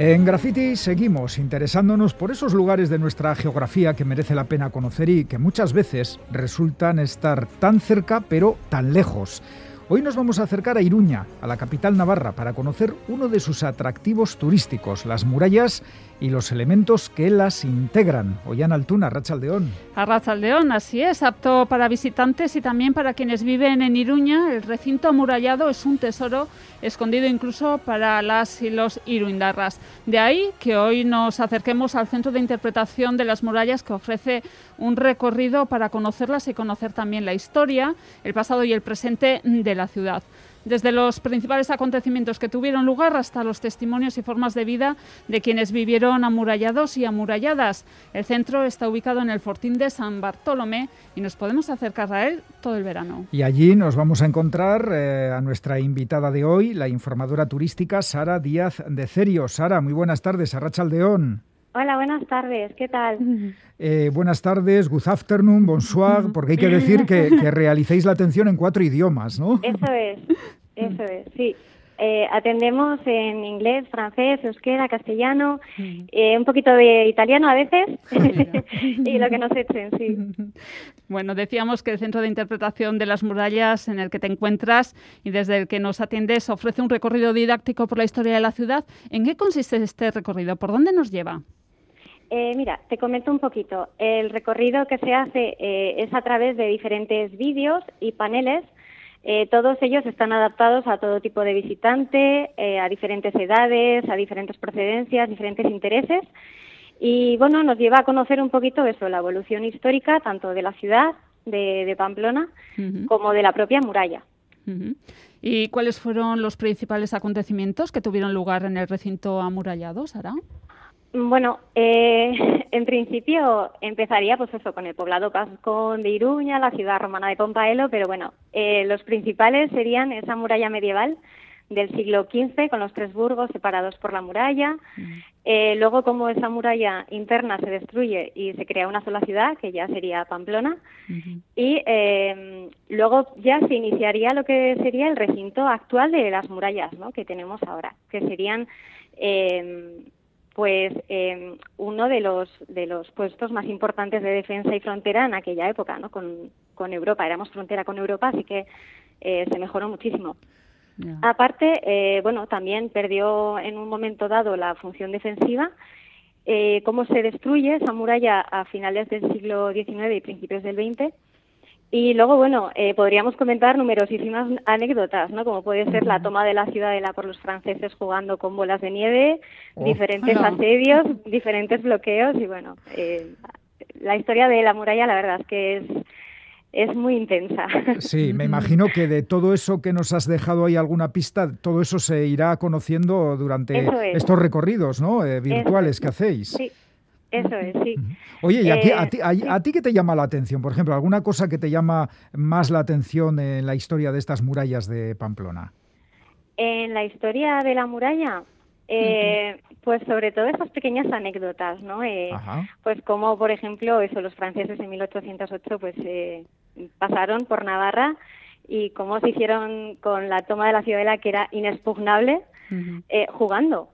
En Graffiti seguimos interesándonos por esos lugares de nuestra geografía que merece la pena conocer y que muchas veces resultan estar tan cerca pero tan lejos. Hoy nos vamos a acercar a Iruña, a la capital navarra, para conocer uno de sus atractivos turísticos, las murallas y los elementos que las integran. Ollán Altuna, Rachaldeón. Arrachaldeón, así es, apto para visitantes y también para quienes viven en Iruña. El recinto amurallado es un tesoro escondido incluso para las y los iruindarras. De ahí que hoy nos acerquemos al centro de interpretación de las murallas que ofrece un recorrido para conocerlas y conocer también la historia, el pasado y el presente de la ciudad desde los principales acontecimientos que tuvieron lugar hasta los testimonios y formas de vida de quienes vivieron amurallados y amuralladas. El centro está ubicado en el Fortín de San Bartolomé y nos podemos acercar a él todo el verano. Y allí nos vamos a encontrar eh, a nuestra invitada de hoy, la informadora turística Sara Díaz de Cerio. Sara, muy buenas tardes, Arrachaldeón. Hola, buenas tardes, ¿qué tal? Eh, buenas tardes, good afternoon, bonsoir, porque hay que decir que, que realicéis la atención en cuatro idiomas, ¿no? Eso es, eso es, sí. Eh, atendemos en inglés, francés, euskera, castellano, eh, un poquito de italiano a veces y lo que nos echen, sí. Bueno, decíamos que el centro de interpretación de las murallas en el que te encuentras y desde el que nos atiendes ofrece un recorrido didáctico por la historia de la ciudad. ¿En qué consiste este recorrido? ¿Por dónde nos lleva? Eh, mira, te comento un poquito. El recorrido que se hace eh, es a través de diferentes vídeos y paneles. Eh, todos ellos están adaptados a todo tipo de visitante, eh, a diferentes edades, a diferentes procedencias, diferentes intereses. Y bueno, nos lleva a conocer un poquito eso, la evolución histórica tanto de la ciudad de, de Pamplona como de la propia muralla. ¿Y cuáles fueron los principales acontecimientos que tuvieron lugar en el recinto amurallado, Sara? Bueno, eh, en principio empezaría pues eso con el poblado cascón de Iruña, la ciudad romana de Pompaelo, pero bueno, eh, los principales serían esa muralla medieval del siglo XV con los tres burgos separados por la muralla. Eh, luego, como esa muralla interna se destruye y se crea una sola ciudad, que ya sería Pamplona. Y eh, luego ya se iniciaría lo que sería el recinto actual de las murallas ¿no? que tenemos ahora, que serían eh, pues eh, uno de los de los puestos más importantes de defensa y frontera en aquella época, ¿no? Con, con Europa, éramos frontera con Europa, así que eh, se mejoró muchísimo. Aparte, eh, bueno, también perdió en un momento dado la función defensiva. Eh, cómo se destruye esa muralla a finales del siglo XIX y principios del XX. Y luego, bueno, eh, podríamos comentar numerosísimas anécdotas, ¿no? Como puede ser la toma de la ciudadela por los franceses jugando con bolas de nieve, Oh. diferentes asedios, diferentes bloqueos y bueno, eh, la historia de la muralla la verdad es que es, es muy intensa. Sí, me imagino que de todo eso que nos has dejado ahí alguna pista, todo eso se irá conociendo durante es. estos recorridos ¿no? Eh, virtuales que hacéis. Sí, eso es, sí. Oye, ¿y a, ti, Eh, a, ti, a- a ti qué te llama la atención? Por ejemplo, ¿alguna cosa que te llama más la atención en la historia de estas murallas de Pamplona? En la historia de la muralla, eh, pues sobre todo esas pequeñas anécdotas, ¿no? Eh, pues como, por ejemplo, eso, los franceses en 1808 pues eh, pasaron por Navarra y cómo se hicieron con la toma de la ciudadela que era inexpugnable eh, jugando.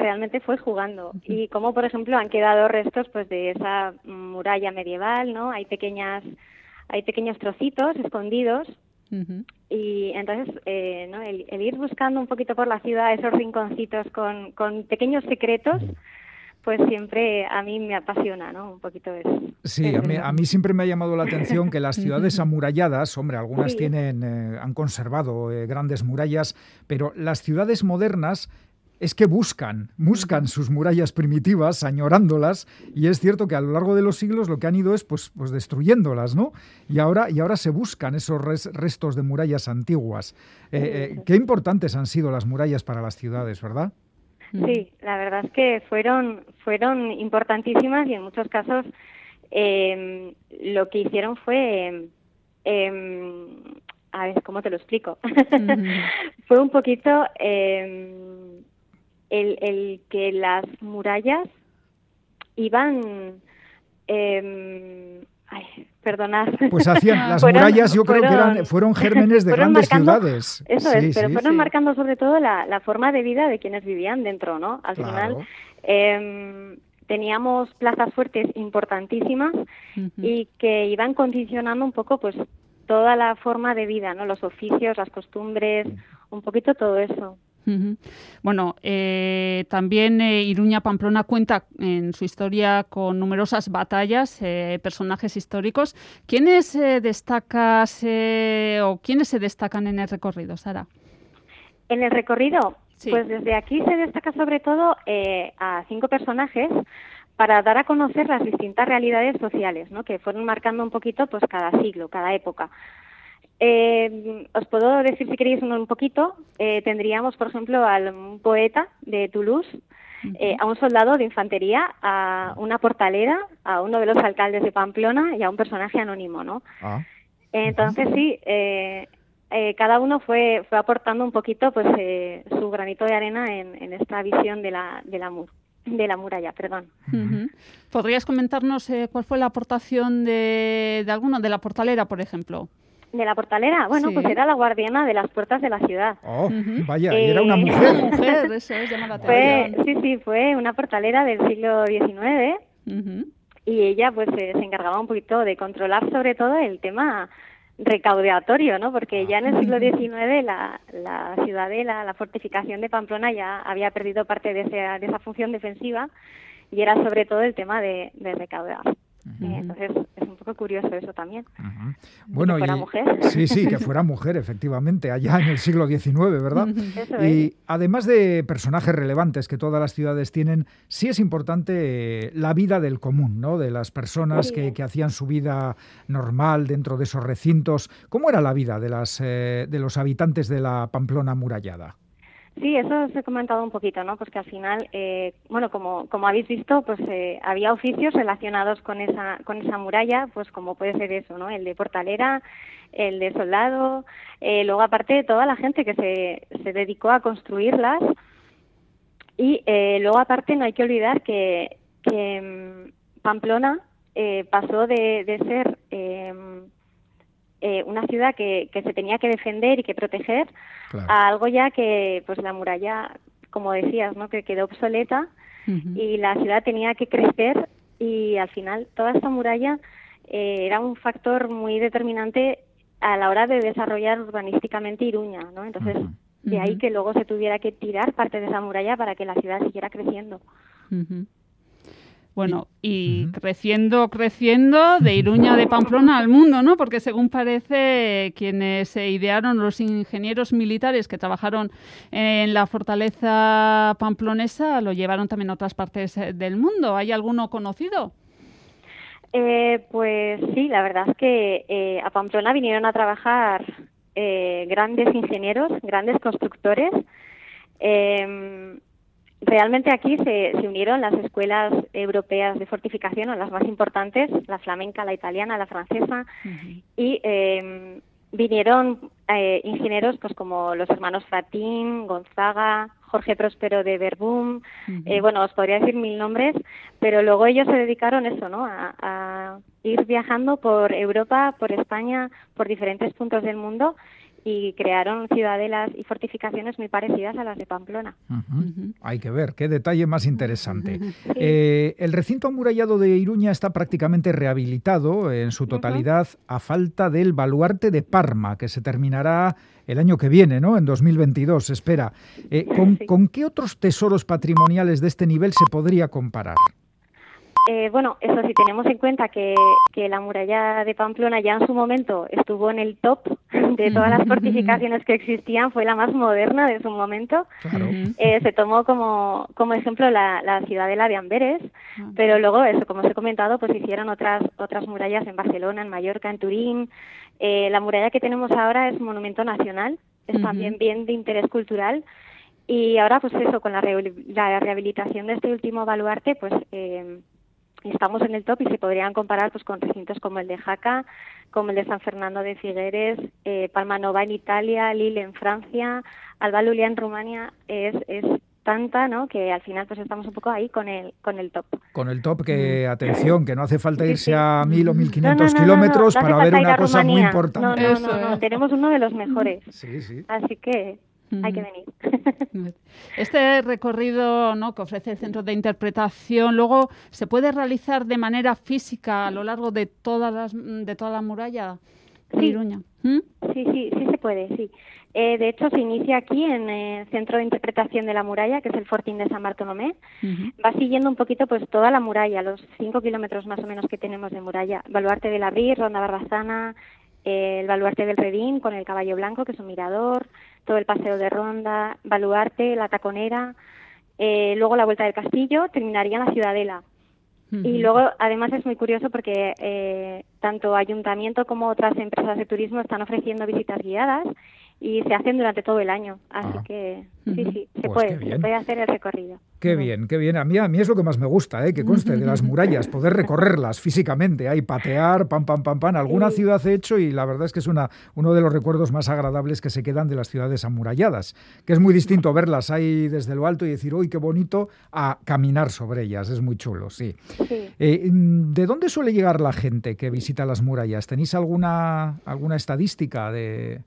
Realmente fue jugando. Y como, por ejemplo, han quedado restos pues de esa muralla medieval, ¿no? Hay pequeñas hay pequeños trocitos escondidos y entonces, eh, ¿no? el, el ir buscando un poquito por la ciudad esos rinconcitos con, con pequeños secretos, pues siempre a mí me apasiona, ¿no? Un poquito eso. Sí, a mí, a mí siempre me ha llamado la atención que las ciudades amuralladas, hombre, algunas Sí. tienen, eh, han conservado eh, grandes murallas, pero las ciudades modernas es que buscan, buscan sus murallas primitivas, añorándolas, y es cierto que a lo largo de los siglos lo que han ido es pues, pues destruyéndolas, ¿no? Y ahora, y ahora se buscan esos res- restos de murallas antiguas. Eh, eh, qué importantes han sido las murallas para las ciudades, ¿verdad? Sí, la verdad es que fueron, fueron importantísimas y en muchos casos eh, lo que hicieron fue, eh, a ver, ¿cómo te lo explico? fue un poquito eh, el, el que las murallas iban... eh, ay, perdonad. Pues hacían las Fueron- murallas, yo creo que fueron- eran, fueron gérmenes de fueron grandes marcando- ciudades. Eso Sí, es, pero sí. fueron marcando sobre todo la, la forma de vida de quienes vivían dentro, ¿no? Al Claro. final em, teníamos plazas fuertes importantísimas y que iban condicionando un poco, pues, toda la forma de vida, ¿no? Los oficios, las costumbres, un poquito todo eso. Bueno, eh, también eh, Iruña Pamplona cuenta en su historia con numerosas batallas, eh, personajes históricos. ¿Quiénes eh, destacas eh, o quiénes se destacan en el recorrido, Sara? En el recorrido, pues desde aquí se destaca sobre todo a cinco personajes para dar a conocer las distintas realidades sociales, ¿no? que fueron marcando un poquito pues cada siglo, cada época. Eh, os puedo decir si queréis un poquito. Eh, tendríamos, por ejemplo, al un poeta de Toulouse, eh, a un soldado de infantería, a una portalera, a uno de los alcaldes de Pamplona y a un personaje anónimo, ¿no? Ah. Entonces sí, eh, eh, cada uno fue, fue aportando un poquito pues eh, su granito de arena en, en esta visión de la, de la, mur- de la muralla, perdón. ¿Podrías comentarnos eh, cuál fue la aportación de, de alguno, de la portalera, por ejemplo? De la portalera, bueno, Sí. pues era la guardiana de las puertas de la ciudad. Oh, vaya, y era una Eh, mujer. Mujer, eso es, llama la Fue, sí, sí, fue una portalera del siglo XIX y ella pues eh, se encargaba un poquito de controlar sobre todo el tema recaudatorio, ¿no? Porque ya en el siglo XIX la, la ciudadela, la fortificación de Pamplona ya había perdido parte de esa, de esa función defensiva y era sobre todo el tema de, de recaudar. Entonces curioso eso también. Bueno, que fuera y- mujer. Sí, sí, que fuera mujer, efectivamente, allá en el siglo XIX, ¿verdad? Eso y además de personajes relevantes que todas las ciudades tienen, sí es importante la vida del común, ¿no? De las personas Sí. que, que hacían su vida normal dentro de esos recintos. ¿Cómo era la vida de, las, eh, de los habitantes de la Pamplona amurallada? Sí, eso os he comentado un poquito, ¿no? Pues que al final, eh, bueno, como, como habéis visto, pues eh, había oficios relacionados con esa, con esa muralla, pues como puede ser eso, ¿no? El de portalera, el de soldado, eh, luego aparte toda la gente que se, se dedicó a construirlas y eh, luego aparte no hay que olvidar que, que mm, Pamplona eh, pasó de, de ser em, eh, una ciudad que, que se tenía que defender y que proteger a algo ya que pues la muralla como decías no que quedó obsoleta y la ciudad tenía que crecer y al final toda esta muralla eh, era un factor muy determinante a la hora de desarrollar urbanísticamente Iruña no entonces de ahí que luego se tuviera que tirar parte de esa muralla para que la ciudad siguiera creciendo. Bueno, y creciendo, creciendo, de Iruña de Pamplona al mundo, ¿no? Porque según parece, quienes eh, idearon los ingenieros militares que trabajaron en la fortaleza pamplonesa lo llevaron también a otras partes eh, del mundo. ¿Hay alguno conocido? Eh, pues sí, la verdad es que eh, a Pamplona vinieron a trabajar eh, grandes ingenieros, grandes constructores. Eh, realmente aquí se, se unieron las escuelas europeas de fortificación, o las más importantes, la flamenca, la italiana, la francesa, y eh, vinieron eh, ingenieros pues como los hermanos Fratín, Gonzaga, Jorge Próspero de Verbum, eh, bueno, os podría decir mil nombres, pero luego ellos se dedicaron eso, ¿no? A, a ir viajando por Europa, por España, por diferentes puntos del mundo y crearon ciudadelas y fortificaciones muy parecidas a las de Pamplona. Hay que ver, qué detalle más interesante. Eh, el recinto amurallado de Iruña está prácticamente rehabilitado en su totalidad a falta del baluarte de Parma, que se terminará el año que viene, ¿no? En 2022, se espera. Eh, ¿con, con qué otros tesoros patrimoniales de este nivel se podría comparar? Eh, bueno, eso si tenemos en cuenta que, que la muralla de Pamplona ya en su momento estuvo en el top de todas las fortificaciones que existían, fue la más moderna de su momento. Eh, se tomó como, como ejemplo la, la ciudadela de Amberes, pero luego, eso, como os he comentado, pues hicieron otras, otras murallas en Barcelona, en Mallorca, en Turín. Eh, la muralla que tenemos ahora es monumento nacional, es también bien de interés cultural. Y ahora, pues eso, con la, rehabil- la rehabilitación de este último baluarte, pues eh, estamos en el top y se podrían comparar pues con recintos como el de Jaca, como el de San Fernando de Figueres, eh, Palma Nova en Italia, Lille en Francia, Alba Lulia en Rumania, es, es tanta, ¿no? Que al final pues estamos un poco ahí con el con el top. Con el top que, Mm. atención, que no hace falta irse a mil o mil quinientos no, no, no, no, kilómetros para ver una cosa muy importante. No, no, no, no, tenemos uno de los mejores. Sí, sí. Así que hay que venir. Este recorrido ¿no? que ofrece el Centro de Interpretación luego se puede realizar de manera física a lo largo de, todas las, de toda la muralla de Sí. ¿Mm? Sí, sí, sí se puede, sí. Eh, de hecho, se inicia aquí en el Centro de Interpretación de la Muralla, que es el Fortín de San Bartolomé. Va siguiendo un poquito pues toda la muralla, los cinco kilómetros más o menos que tenemos de muralla. Baluarte del Abril, Ronda Barbazana, eh, el Baluarte del Redín con el Caballo Blanco, que es un mirador, todo el Paseo de Ronda, Baluarte, la Taconera, eh, luego la Vuelta del Castillo, terminaría en la Ciudadela. Y luego, además, es muy curioso porque eh, tanto ayuntamiento como otras empresas de turismo están ofreciendo visitas guiadas y se hacen durante todo el año. Así que sí, sí, se Pues puede, se puede hacer el recorrido. Qué bien, qué bien. A mí, a mí es lo que más me gusta, ¿eh? que conste de las murallas, poder recorrerlas físicamente, ahí patear, pam, pam, pam, pam. Alguna Sí. ciudad he hecho y la verdad es que es una, uno de los recuerdos más agradables que se quedan de las ciudades amuralladas, que es muy distinto verlas ahí desde lo alto y decir, uy, qué bonito, a caminar sobre ellas. Es muy chulo, sí. Eh, ¿De dónde suele llegar la gente que visita las murallas? ¿Tenéis alguna, alguna estadística de,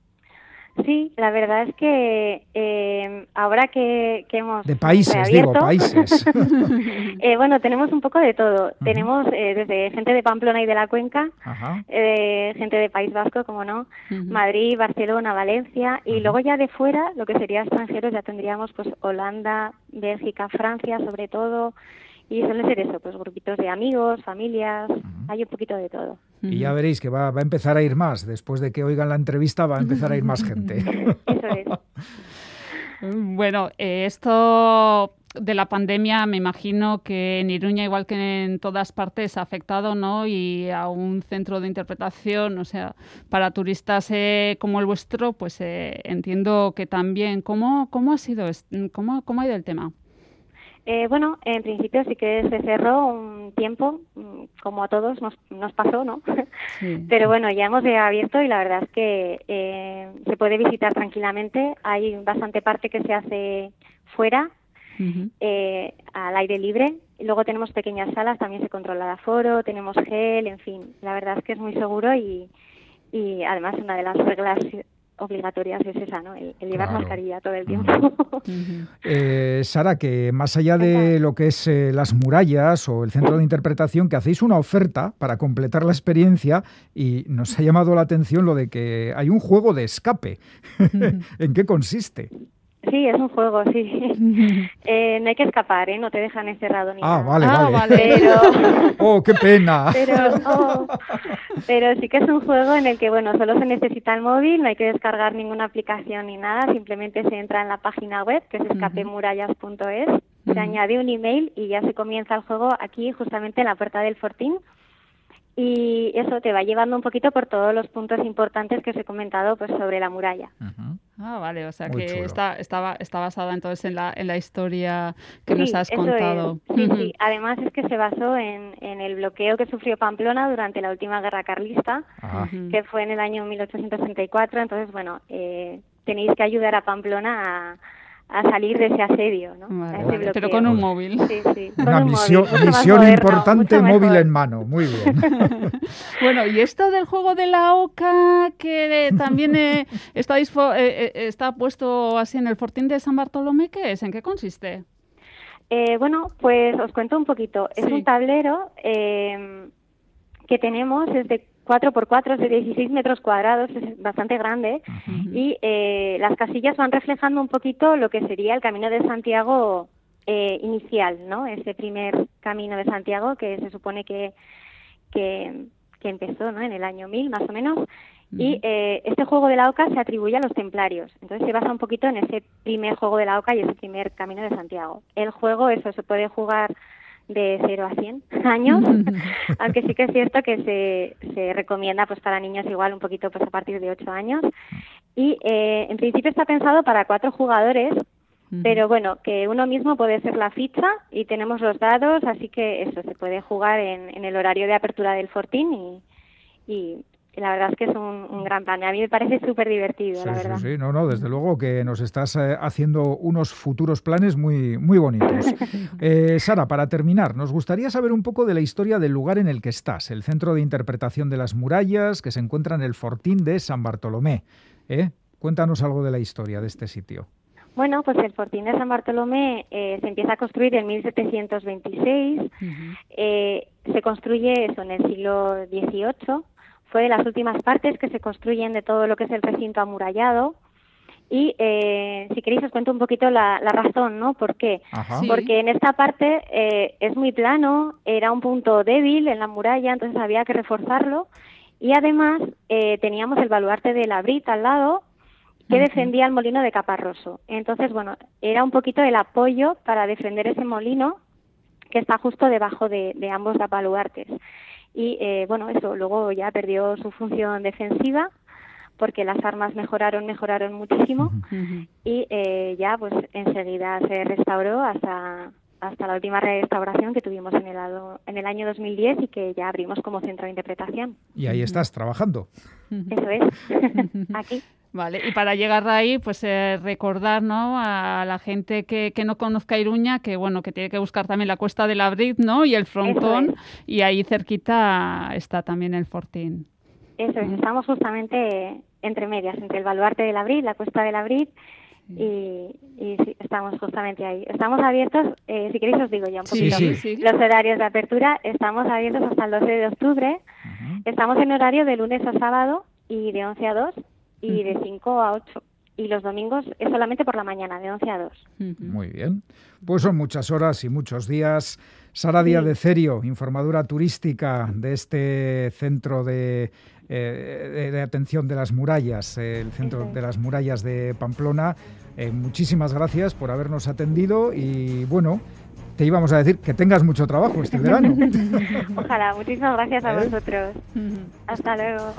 Sí, la verdad es que eh, ahora que, que hemos de países, digo, países? eh, bueno, tenemos un poco de todo. Tenemos eh, desde gente de Pamplona y de la Cuenca, Ajá. eh, gente de País Vasco, como no, Madrid, Barcelona, Valencia, y luego ya de fuera, lo que sería extranjeros, ya tendríamos pues Holanda, Bélgica, Francia, sobre todo, y suele ser eso, pues grupitos de amigos, familias, hay un poquito de todo. Y ya veréis que va, va a empezar a ir más. Después de que oigan la entrevista va a empezar a ir más gente. Eso es. Bueno, eh, esto de la pandemia me imagino que en Iruña, igual que en todas partes, ha afectado, ¿no? Y a un centro de interpretación, o sea, para turistas eh, como el vuestro, pues eh, entiendo que también. ¿Cómo, cómo ha sido, cómo, cómo ha ido el tema? Eh, bueno, en principio sí que se cerró un tiempo, mm, como a todos nos, nos pasó, ¿no? Pero bueno, ya hemos abierto y la verdad es que eh, se puede visitar tranquilamente. Hay bastante parte que se hace fuera, eh, al aire libre. Luego tenemos pequeñas salas, también se controla el aforo, tenemos gel, en fin. La verdad es que es muy seguro y, y además una de las reglas obligatorias es esa, ¿no? El, el llevar Claro. mascarilla todo el tiempo. Eh, Sara, que más allá de lo que es eh, las murallas o el centro de interpretación, que hacéis una oferta para completar la experiencia y nos ha llamado la atención lo de que hay un juego de escape. ¿En qué consiste? Sí, es un juego, sí. Eh, no hay que escapar, ¿eh? No te dejan encerrado ni Ah, nada. vale, vale. Pero, ¡Oh, qué pena! pero, oh, pero sí que es un juego en el que, bueno, solo se necesita el móvil, no hay que descargar ninguna aplicación ni nada, simplemente se entra en la página web, que es escapemurallas.es, se añade un email y ya se comienza el juego aquí, justamente en la puerta del Fortín. Y eso te va llevando un poquito por todos los puntos importantes que os he comentado pues sobre la muralla. Ah, vale, o sea Muy que está, está, está basada entonces en la, en la historia que nos has contado. es. Sí, sí. Además es que se basó en, en el bloqueo que sufrió Pamplona durante la última guerra carlista, que fue en el año 1864. Entonces, bueno, eh, tenéis que ayudar a Pamplona a, a salir de ese asedio, ¿no? Vale, A ese vale, pero con un móvil. Sí, sí. con Una un misión, móvil, mucho más misión moderno, importante, móvil en mano. Muy bien. Bueno, y esto del juego de la oca que también eh, está, eh, eh, está puesto así en el fortín de San Bartolomé, ¿qué es? ¿En qué consiste? Eh, bueno, pues os cuento un poquito. Es un tablero eh, que tenemos, es de 4x4, es de 16 metros cuadrados, es bastante grande. Y eh, las casillas van reflejando un poquito lo que sería el Camino de Santiago eh, inicial, ¿no? Ese primer Camino de Santiago que se supone que, que, que empezó ¿no? en el año 1000 más o menos. Y eh, este juego de la oca se atribuye a los templarios. Entonces se basa un poquito en ese primer juego de la oca y ese primer camino de Santiago. El juego, eso se puede jugar de 0 a 100 años, aunque sí que es cierto que se, se recomienda pues para niños igual un poquito pues a partir de 8 años. Y eh, en principio está pensado para cuatro jugadores, Pero bueno, que uno mismo puede ser la ficha y tenemos los dados, así que eso se puede jugar en, en el horario de apertura del Fortín y, y la verdad es que es un, un gran plan. A mí me parece súper divertido, Sí, la sí, verdad. sí, no, no, desde luego que nos estás eh, haciendo unos futuros planes muy, muy bonitos. Eh, Sara, para terminar, nos gustaría saber un poco de la historia del lugar en el que estás, el Centro de Interpretación de las Murallas, que se encuentra en el Fortín de San Bartolomé. ¿eh? Cuéntanos algo de la historia de este sitio. Bueno, pues el Fortín de San Bartolomé eh, se empieza a construir en 1726. Eh, se construye eso en el siglo XVIII. Fue de las últimas partes que se construyen de todo lo que es el recinto amurallado. Y eh, si queréis os cuento un poquito la, la razón, ¿no? ¿Por qué? Sí. Porque en esta parte eh, es muy plano, era un punto débil en la muralla, entonces había que reforzarlo. Y además eh, teníamos el baluarte de la Brita al lado, que defendía el molino de Caparroso. Entonces, bueno, era un poquito el apoyo para defender ese molino que está justo debajo de, de ambos baluartes. Y eh, bueno, eso luego ya perdió su función defensiva porque las armas mejoraron, mejoraron muchísimo y eh, ya pues enseguida se restauró hasta hasta la última restauración que tuvimos en el, en el año 2010 y que ya abrimos como centro de interpretación. Y ahí estás trabajando. Eso es, aquí. Vale, y para llegar ahí, pues eh, recordar ¿no? a la gente que, que no conozca Iruña que bueno que tiene que buscar también la Cuesta de la Brit, ¿no? Y el frontón, y ahí cerquita está también el Fortín. Eso es, estamos justamente entre medias, entre el baluarte de la Brit, la cuesta de la Brit y, y sí, estamos justamente ahí. Estamos abiertos, eh, si queréis os digo ya un poquito sí, sí. los horarios de apertura. Estamos abiertos hasta el 12 de octubre. Estamos en horario de lunes a sábado y de 11 a 2 y de 5 a 8. Y los domingos es solamente por la mañana, de 11 a 2. Muy bien. Pues son muchas horas y muchos días. Sara Díaz de Cerio, informadora turística de este centro de, eh, de- de atención de las murallas, eh, el centro de las murallas de Pamplona. Eh, muchísimas gracias por habernos atendido y bueno, te íbamos a decir que tengas mucho trabajo este verano. Ojalá, muchísimas gracias a ¿Eh? vosotros. Hasta luego.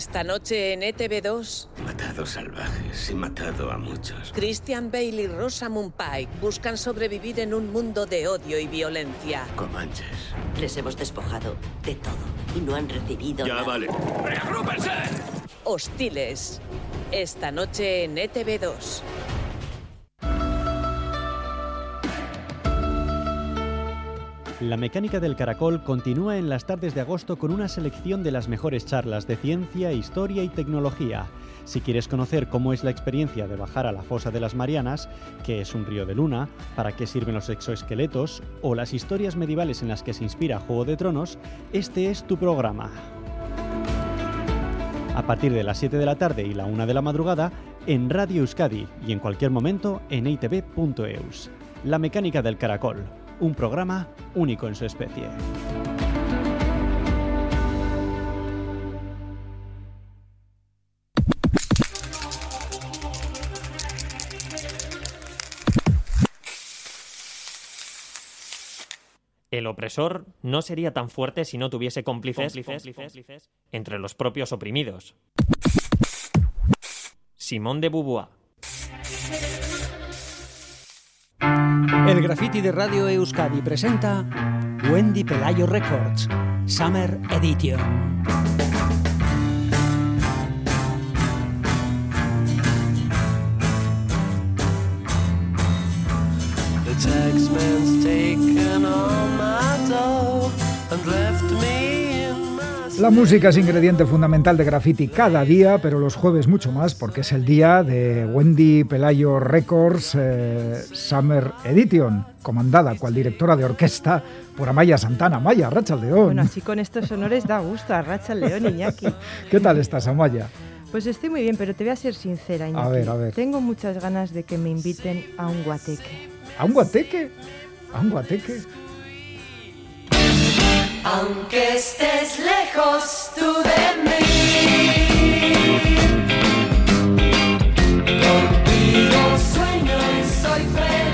Esta noche en E ETV2, Matado salvajes y matado a muchos. Christian Bale y Rosamund Pike buscan sobrevivir en un mundo de odio y violencia. Comanches. Les hemos despojado de todo y no han recibido Ya nada. vale. Hostiles. Esta noche en E ETV2. La mecánica del caracol continúa en las tardes de agosto con una selección de las mejores charlas de ciencia, historia y tecnología. Si quieres conocer cómo es la experiencia de bajar a la fosa de las Marianas, qué es un río de luna, para qué sirven los exoesqueletos o las historias medievales en las que se inspira Juego de Tronos, este es tu programa. A partir de las 7 de la tarde y la 1 de la madrugada, en Radio Euskadi y en cualquier momento en itv.eus. La mecánica del caracol, un programa único en su especie. El opresor no sería tan fuerte si no tuviese cómplices, entre los propios oprimidos. Simón de Beauvoir. El graffiti de Radio Euskadi presenta Wendy Pelayo Records, Summer Edition. The and left La música es ingrediente fundamental de graffiti cada día, pero los jueves mucho más, porque es el día de Wendy Pelayo Records eh, Summer Edition, comandada cual directora de orquesta por Amaya Santana. Amaya, Rachaldeón. Bueno, así con estos honores da gusto a Racha León Iñaki. ¿Qué tal estás, Amaya? Pues estoy muy bien, pero te voy a ser sincera, Iñaki. ver, a ver. Tengo muchas ganas de que me inviten a un guateque. ¿A un guateque? ¿A un guateque? Aunque estés lejos tú de mí, contigo sueño y soy feliz.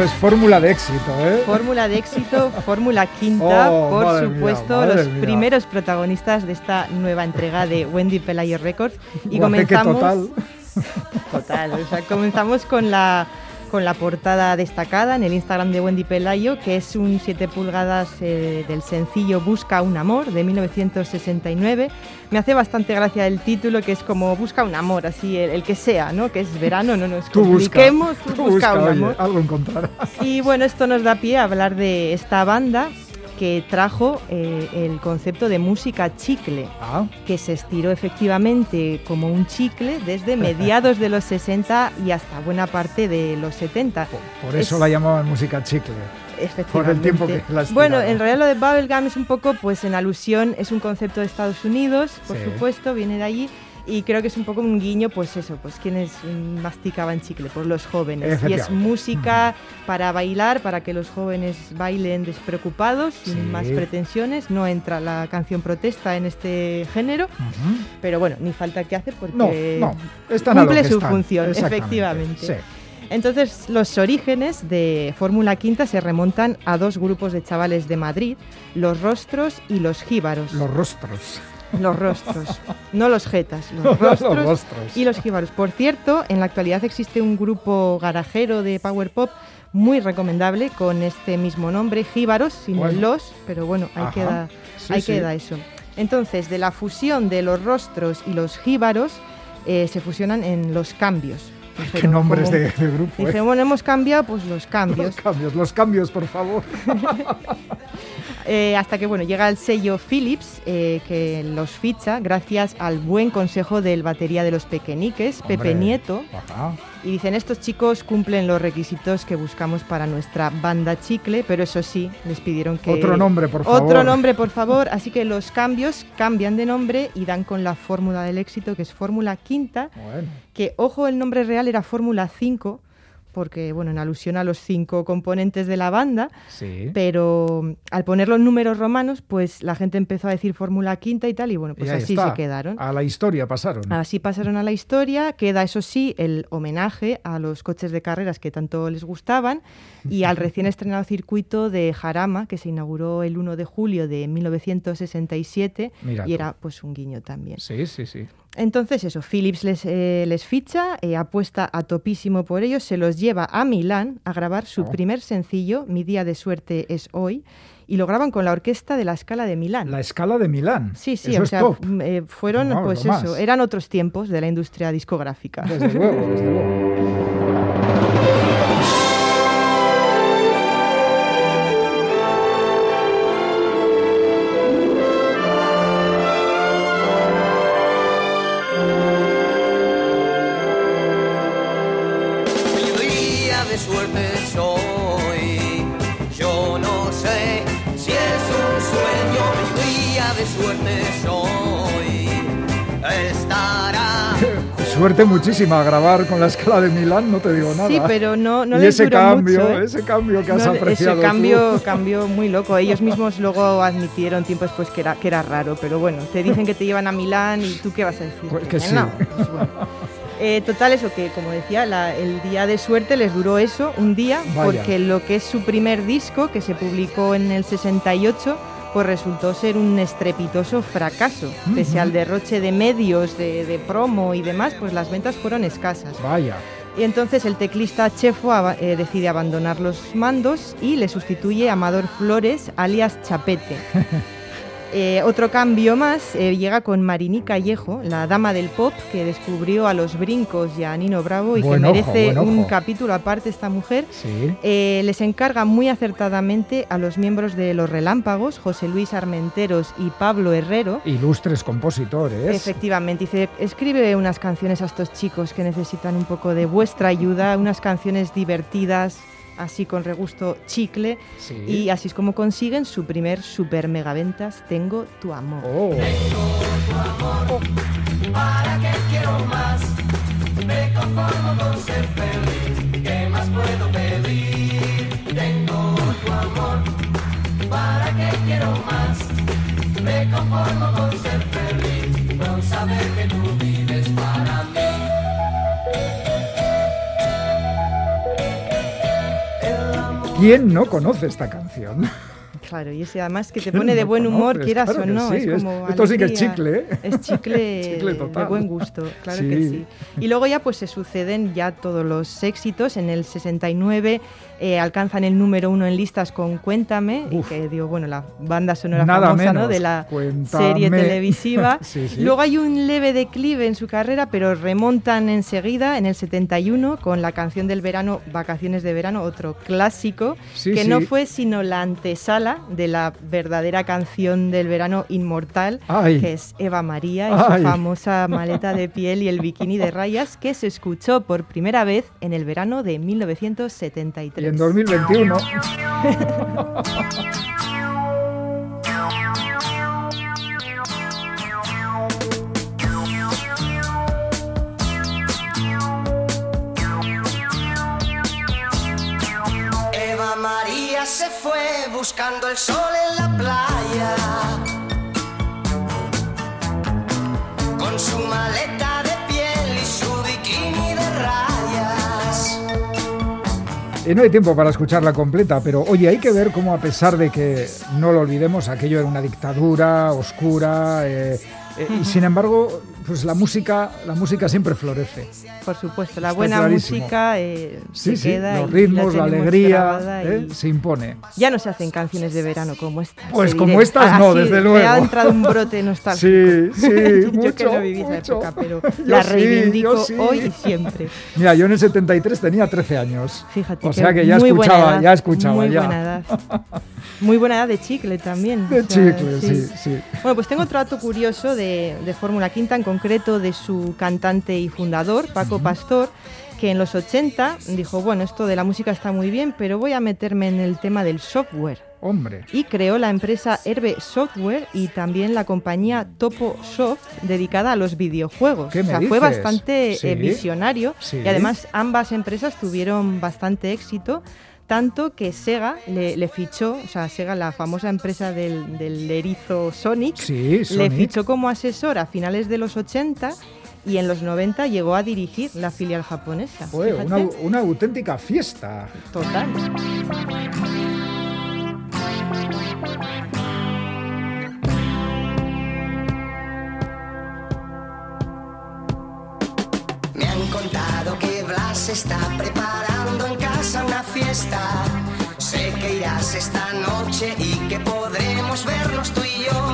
Es fórmula de éxito, ¿eh? Fórmula de éxito, fórmula quinta, Oh, por mía, supuesto, los mía. primeros protagonistas de esta nueva entrega de Wendy Pelayo Records. Y Guateque comenzamos. total. Total, o sea, comenzamos con la, con la portada destacada en el Instagram de Wendy Pelayo, que es un 7 pulgadas eh, del sencillo Busca un amor de 1969. Me hace bastante gracia el título, que es como Busca un amor, así el, el que sea, ¿no? Que es verano, no nos Tú busca. compliquemos, tú Tú busca busca, un oye, amor. algo encontrarás. Y bueno, esto nos da pie a hablar de esta banda que trajo eh, el concepto de música chicle, Ah. que se estiró efectivamente como un chicle desde mediados de los 60 y hasta buena parte de los 70. Por eso Es- la llamaban música chicle. Por el tiempo que Bueno, en realidad lo de bubblegum es un poco pues en alusión, es un concepto de Estados Unidos, por Sí. supuesto, viene de allí. Y creo que es un poco un guiño, pues eso, pues quienes masticaban chicle, pues los jóvenes. Y es música para bailar, para que los jóvenes bailen despreocupados, sin más pretensiones. No entra la canción protesta en este género, pero bueno, ni falta que hace porque No, no, están a lo cumple que su están, función, efectivamente. sí. Entonces, los orígenes de Fórmula Quinta se remontan a dos grupos de chavales de Madrid, los rostros y los jíbaros. Los rostros. Los rostros, no los jetas, los Los rostros, y los jíbaros. Por cierto, en la actualidad existe un grupo garajero de power pop muy recomendable con este mismo nombre, jíbaros, sin Bueno. los, pero bueno, ahí Ajá. queda, Sí, ahí sí. queda eso. Entonces, de la fusión de los rostros y los jíbaros, eh, se fusionan en los cambios. Qué nombres de, de grupo. ¿eh? Dijeron, bueno, hemos cambiado, pues los cambios. Los cambios, los cambios, por favor. Eh, hasta que bueno llega el sello Philips eh, que los ficha gracias al buen consejo del batería de los pequeñiques, Pepe. Nieto. Ajá. Y dicen, estos chicos cumplen los requisitos que buscamos para nuestra banda chicle, pero eso sí, les pidieron que... Otro nombre, por favor. Otro nombre, por favor. Así que los cambios cambian de nombre y dan con la fórmula del éxito, que es Fórmula Quinta, Bueno. que, ojo, el nombre real era Fórmula 5, porque, bueno, en alusión a los cinco componentes de la banda, Sí. pero mm, al poner los números romanos, pues la gente empezó a decir Fórmula Quinta y tal, y bueno, pues y así está. se quedaron. A la historia pasaron. Así pasaron a la historia, queda eso sí el homenaje a los coches de carreras que tanto les gustaban y al recién estrenado circuito de Jarama que se inauguró el 1 de julio de 1967 Mira y tú. era pues un guiño también. Sí, sí, sí. Entonces eso, Philips les, eh, les ficha, eh, apuesta a topísimo por ellos, se los lleva a Milán a grabar su Oh. primer sencillo, Mi día de suerte es hoy, y lo graban con la orquesta de la Scala de Milán. La escala de Milán. Sí, sí, Eso o es sea, top. eh, fueron, pues eso, más. eran otros tiempos de la industria discográfica. Desde luego, desde luego. Suerte muchísima grabar con la escala de Milán, no te digo nada. Sí, pero no, no y les ese duró cambio, mucho, ¿eh? ese cambio que has No, apreciado Ese cambio, tú. cambio muy loco. Ellos mismos luego admitieron tiempo después que era, que era raro, pero bueno, te dicen que te llevan a Milán y tú qué vas a decir. Pues que sí. no, pues bueno. Eh, total, eso que, como decía, la- el día de suerte les duró eso, un día, Vaya. porque lo que es su primer disco, que se publicó en el 68, pues resultó ser un estrepitoso fracaso. Pese al derroche de medios, de, de promo y demás, pues las ventas fueron escasas. Vaya. Y entonces el teclista Chefo eh, decide abandonar los mandos y le sustituye Amador Flores, alias Chapete. Eh, otro cambio más eh, llega con Marini Callejo, la dama del pop que descubrió a los brincos y a Nino Bravo y Buen que merece un capítulo aparte esta mujer. Sí. Eh, les encarga muy acertadamente a los miembros de Los Relámpagos, José Luis Armenteros y Pablo Herrero. Ilustres compositores. Efectivamente, dice, escribe unas canciones a estos chicos que necesitan un poco de vuestra ayuda, unas canciones divertidas, así con regusto chicle, Sí. y así es como consiguen su primer super megaventas, Tengo tu amor. Oh. ¿Para qué quiero más? Me conformo con ser feliz. ¿Qué más puedo pedir? Tengo tu amor. ¿Para qué quiero más? Me conformo con ser feliz. Con saber que tú vives ¿Quién no conoce esta canción? Claro, y ese además que te ¿Quién pone de buen humor, conoces? quieras Claro o no. sí, es es- como esto sí que es chicle, ¿eh? Es chicle, Chicle de buen gusto, claro que Sí. sí. Y luego ya pues se suceden ya todos los éxitos. En el 69 eh, alcanzan el número uno en listas con Cuéntame, y que digo, bueno, la banda sonora famosa de la Cuéntame. serie televisiva. Sí, sí. Luego hay un leve declive en su carrera, pero remontan enseguida en el 71 con la canción del verano, Vacaciones de Verano, otro clásico, Sí, que no fue sino la antesala de la verdadera canción del verano inmortal, Ay. que es Eva María y Ay. su famosa maleta de piel y el bikini de rayas, que se escuchó por primera vez en el verano de 1973. En 2021. Eva María se fue buscando el sol en la playa. Y no hay tiempo para escucharla completa, pero oye, hay que ver cómo a pesar de que no lo olvidemos, aquello era una dictadura oscura, eh, eh, y sin embargo, pues la música, la música siempre florece. Por supuesto, la Está buena clarísimo. música eh, Sí, se sí, queda los ritmos, la tenemos alegría, ¿eh? y- se impone. Ya no se hacen canciones de verano como estas. Pues como diré. estas no, Así desde Me luego. ha entrado un brote nostálgico. Sí, sí, Yo que mucho, no viví esa mucho. época, pero la reivindico sí. hoy y siempre. Mira, yo en el 73 tenía 13 años. Fíjate. O sea que ya escuchaba, edad, ya escuchaba Muy ya. buena edad. Muy buena edad de chicle también. De o sea, chicle, sí, sí. Bueno, pues tengo otro dato curioso de, de Fórmula Quinta, en concreto de su cantante y fundador, Paco Pastor, que en los 80 dijo, bueno, esto de la música está muy bien, pero voy a meterme en el tema del software. Hombre. Y creó la empresa Herbe Software y también la compañía Topo Soft dedicada a los videojuegos. ¿Qué o me sea, fue bastante Sí. eh, visionario Sí. y además ambas empresas tuvieron bastante éxito. Tanto que Sega le, le fichó, o sea, Sega, la famosa empresa del, del erizo Sonic, Sí, le fichó como asesor a finales de los 80 y en los 90 llegó a dirigir la filial japonesa. Fue una, una auténtica fiesta. Total. Me han contado que Blas está una fiesta. Sé que irás esta noche y que podremos vernos tú y yo.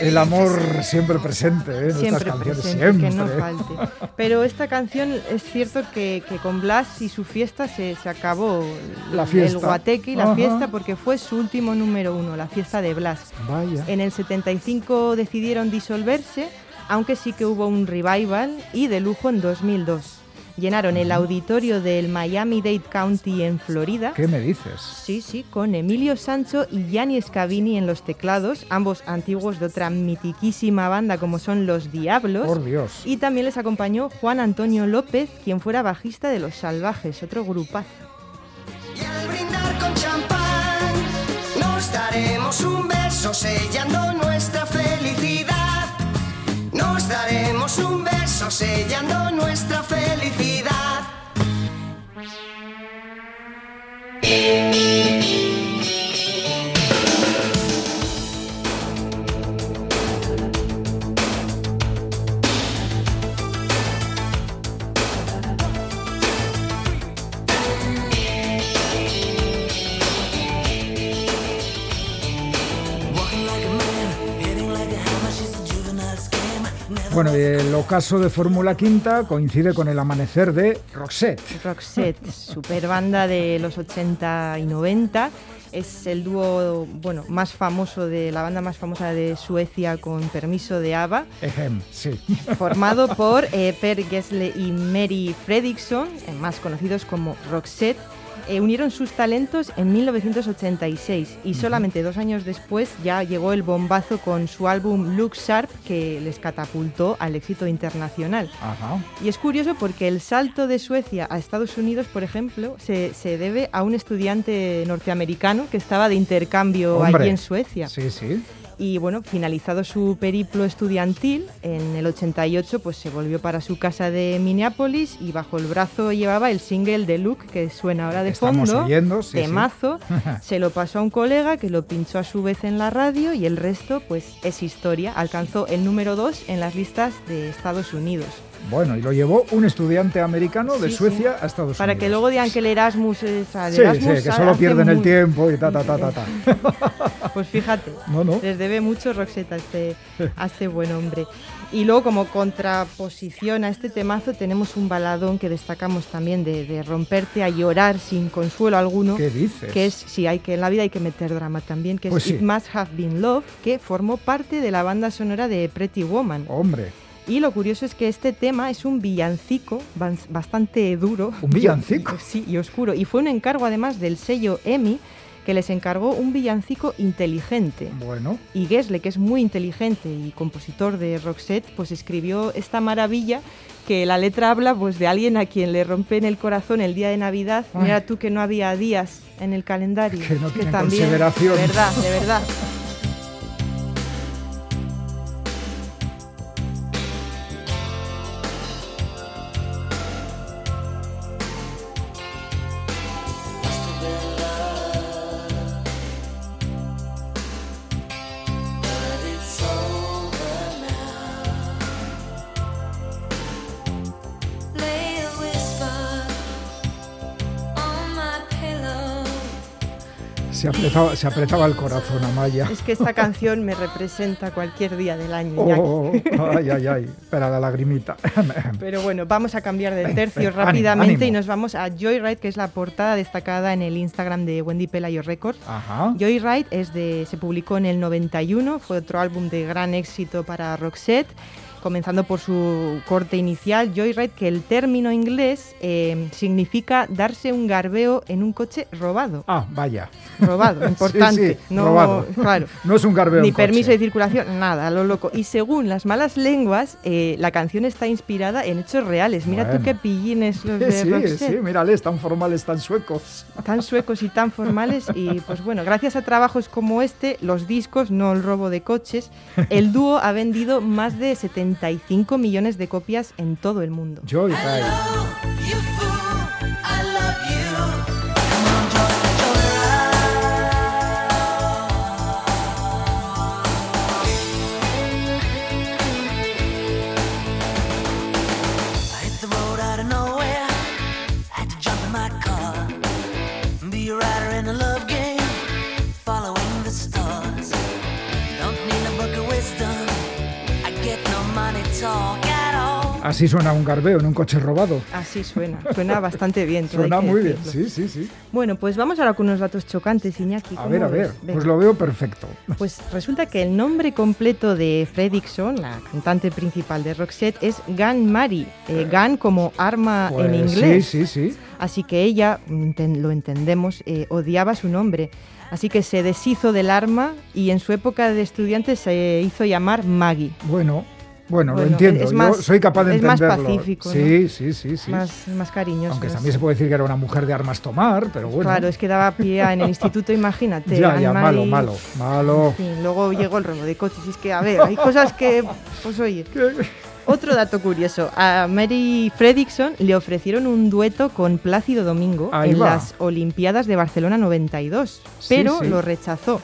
El amor siempre presente ¿eh? en Siempre estas canciones. presente, siempre. que no falte. Pero esta canción es cierto que, que con Blas y su fiesta se, se acabó La el fiesta. guateque y la Ajá. fiesta porque fue su último número uno, la fiesta de Blas. Vaya. En el 75 decidieron disolverse, aunque sí que hubo un revival y de lujo en 2002. Llenaron el auditorio del Miami-Dade County en Florida. ¿Qué me dices? Sí, sí, con Emilio Sancho y Gianni Scavini en los teclados, ambos antiguos de otra mitiquísima banda como son Los Diablos. Por Dios. Y también les acompañó Juan Antonio López, quien fuera bajista de Los Salvajes, otro grupazo. brindar con champán. Nos daremos un beso sellando nuestra sellando nuestra felicidad. Bueno, y el ocaso de Fórmula Quinta coincide con el amanecer de Roxette. Roxette, super banda de los 80 y 90. Es el dúo bueno, más famoso de la banda más famosa de Suecia con permiso de ABBA, Ejem, sí. formado por eh, Per Gessle y Mary Fredriksson, más conocidos como Roxette. Eh, unieron sus talentos en 1986 y solamente dos años después ya llegó el bombazo con su álbum Look Sharp que les catapultó al éxito internacional. Y es curioso porque el salto de Suecia a Estados Unidos, por ejemplo, se, se debe a un estudiante norteamericano que estaba de intercambio Hombre. allí en Suecia. Sí, sí. Y bueno, finalizado su periplo estudiantil, en el 88 pues se volvió para su casa de Minneapolis y bajo el brazo llevaba el single de Luke que suena ahora de Estamos fondo, oyendo, sí, sí. temazo. se lo pasó a un colega que lo pinchó a su vez en la radio y el resto pues es historia. Alcanzó el número 2 en las listas de Estados Unidos. Bueno, y lo llevó un estudiante americano de Sí, Suecia sí. a Estados Para Unidos. que luego digan que el Erasmus es... el Sí, Erasmus sí, que solo pierden el tiempo y ta, ta, ta, ta, ta. Pues fíjate, No, no. les debe mucho Roxette a este, a este buen hombre. Y luego como contraposición a este temazo tenemos un baladón que destacamos también de, de romperte a llorar sin consuelo alguno. ¿Qué dices? Que es, sí, hay que, en la vida hay que meter drama también, que Pues es sí. It Must Have Been Love, que formó parte de la banda sonora de Pretty Woman. Hombre, Y lo curioso es que este tema es un villancico bastante duro. ¿Un villancico? Sí, y oscuro. Y fue un encargo además del sello EMI que les encargó un villancico inteligente. bueno. Y Gessle, que es muy inteligente y compositor de Roxette, pues escribió esta maravilla que la letra habla pues de alguien a quien le rompen el corazón el día de Navidad. Ay. Mira tú que no había días en el calendario. Que no Es tienen también, consideración. De verdad, de verdad. Se apretaba, se apretaba el corazón, Amaya. Es que esta canción me representa cualquier día del año. Oh, Iñaki. ay, ay, ay. Espera, la lagrimita. Pero bueno, vamos a cambiar de tercio rápidamente ánimo, y nos vamos a Joyride, que es la portada destacada en el Instagram de Wendy Pelayo Records. Ajá. Joyride es de, se publicó en el 91, fue otro álbum de gran éxito para Roxette, comenzando por su corte inicial, Joyride, que el término inglés eh, significa darse un garbeo en un coche robado. Ah, vaya. Robado, importante. Sí, sí, no, robado. Claro. No es un garbeo Ni coche. permiso de circulación, nada, a lo loco. Y según las malas lenguas, eh, la canción está inspirada en hechos reales. Mira tú qué pillines los de Sí, Roxette. sí, mírales, tan formales, tan suecos. Tan suecos y tan formales. Y pues bueno, gracias a trabajos como este, los discos, no el robo de coches, el dúo ha vendido más de 75 millones de copias en todo el mundo. Así suena un garbeo en un coche robado. Así suena, suena bastante bien. Suena muy bien, sí, sí, sí. Bueno, pues vamos ahora con unos datos chocantes, Iñaki. A ¿cómo ver, a ver, pues lo veo perfecto. Pues resulta que el nombre completo de Fredrickson, la cantante principal de Roxette, es Gan Mari. Eh, Gan como arma en Pues inglés. Sí, sí, sí. Así que ella, lo entendemos, eh, odiaba su nombre. Así que se deshizo del arma y en su época de estudiante se hizo llamar Maggie. Bueno, bueno, Bueno, lo entiendo. es Yo más- soy capaz de es más entenderlo. pacífico, ¿no? Sí, sí, sí, sí. Más, más cariñoso. Aunque también se puede decir que era una mujer de armas tomar, pero bueno. Claro, es que daba pie a- en el instituto, imagínate. Ya, ya, malo, malo, malo. Sí, luego llegó el robo de coches. Y es que, a ver, hay cosas que. Pues oye. Otro dato curioso. A Mary Fredrickson le ofrecieron un dueto con Plácido Domingo Ahí en va. las Olimpiadas de Barcelona 92, pero sí. lo rechazó.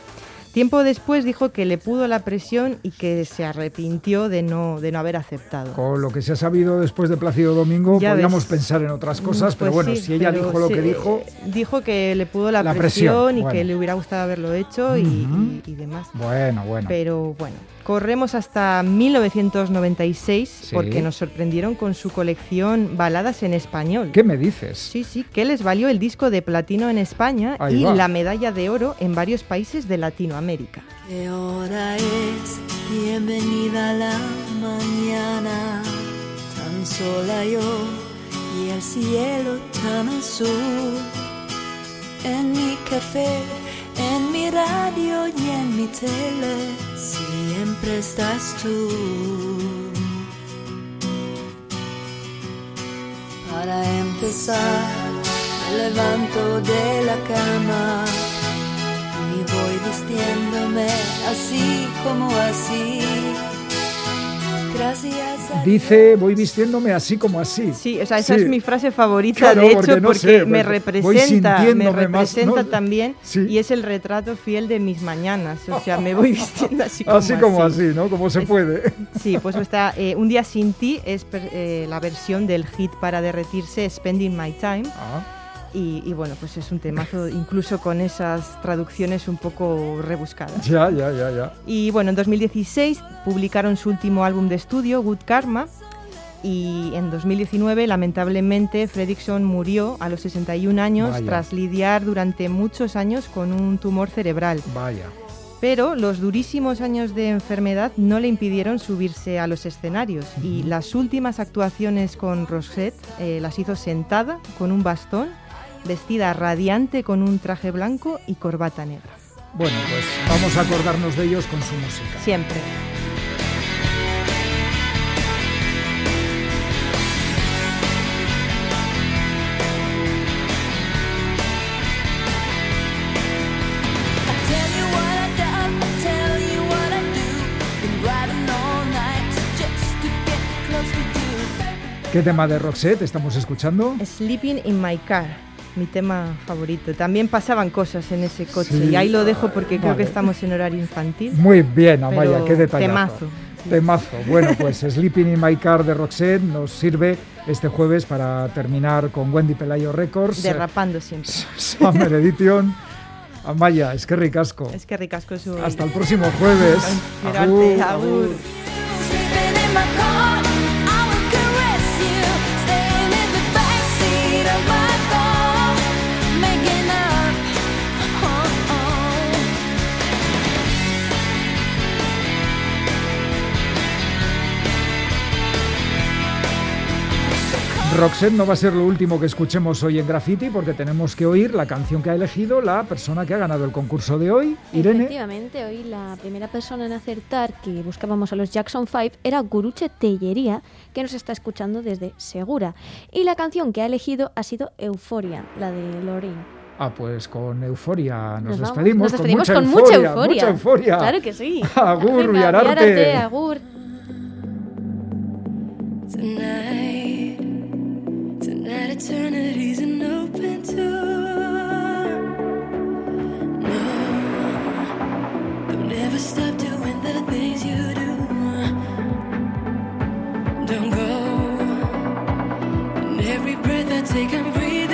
Tiempo después dijo que le pudo la presión y que se arrepintió de no, de no haber aceptado. Con lo que se ha sabido después de Plácido Domingo, Ya podríamos ves. pensar en otras cosas, Mm, pero pues bueno, sí, si ella dijo lo sí, que dijo, Dijo que le pudo la, La presión, presión, y bueno. que le hubiera gustado haberlo hecho y- y, y demás. bueno, bueno. Pero bueno, corremos hasta 1996 Sí. porque nos sorprendieron con su colección Baladas en Español. ¿Qué me dices? Sí, sí, que les valió el disco de platino en España Ahí y va. la medalla de oro en varios países de Latinoamérica. ¿Qué hora es? Bienvenida a la mañana, tan sola yo y el cielo tan azul. En mi café, en mi radio y en mi tele, siempre estás tú. Para empezar, me levanto de la cama y voy vistiéndome así como así. Gracias a Dice, voy vistiéndome así como así. Sí, o sea, esa Sí. es mi frase favorita, Claro, de porque hecho, no porque sé, me representa, me sintiéndome más, representa ¿no? también y es el retrato fiel de mis mañanas. O sea, me voy vistiendo así como Así como así, ¿no? Como se puede. Sí, pues está eh, Un día sin ti es per- eh, la versión del hit para derretirse Spending My Time. Ah. Y, y bueno, pues es un temazo incluso con esas traducciones un poco rebuscadas. Ya, ya, ya, ya. Y bueno, en 2016 publicaron su último álbum de estudio, Good Karma. Y en 2019, lamentablemente, Fredrickson murió a los 61 años Vaya. tras lidiar durante muchos años con un tumor cerebral. Vaya. Pero los durísimos años de enfermedad no le impidieron subirse a los escenarios y las últimas actuaciones con Rosette eh, las hizo sentada con un bastón, vestida radiante con un traje blanco y corbata negra. Bueno, pues vamos a acordarnos de ellos con su música. Siempre. ¿Qué tema de Roxette estamos escuchando? Sleeping in my car, mi tema favorito. También pasaban cosas en ese coche Sí. y ahí lo dejo porque creo que estamos en horario infantil. Muy bien, Amaya, qué detallazo. temazo. Temazo. Bueno, pues Sleeping in My Car de Roxette nos sirve este jueves para terminar con Wendy Pelayo Records. Derrapando siempre. Summer Edition. Amaya, es que ricasco. Es que ricasco su... Hasta el próximo jueves. Agur. Roxette no va a ser lo último que escuchemos hoy en Graffiti porque tenemos que oír la canción que ha elegido la persona que ha ganado el concurso de hoy, Irene. Efectivamente, hoy la primera persona en acertar que buscábamos a los Jackson 5 era Guruche Tellería, que nos está escuchando desde Segura. Y la canción que ha elegido ha sido Euforia, la de Lorraine. Ah, pues con euforia nos, despedimos. Nos despedimos con, con mucha, mucha euforia, euforia. Mucha euforia. Claro que sí. Agur, Venga, Villararte. Villararte, agur. Tonight, that eternity's an open door. No, don't ever stop doing the things you do. Don't go. And every breath I take, I breathe.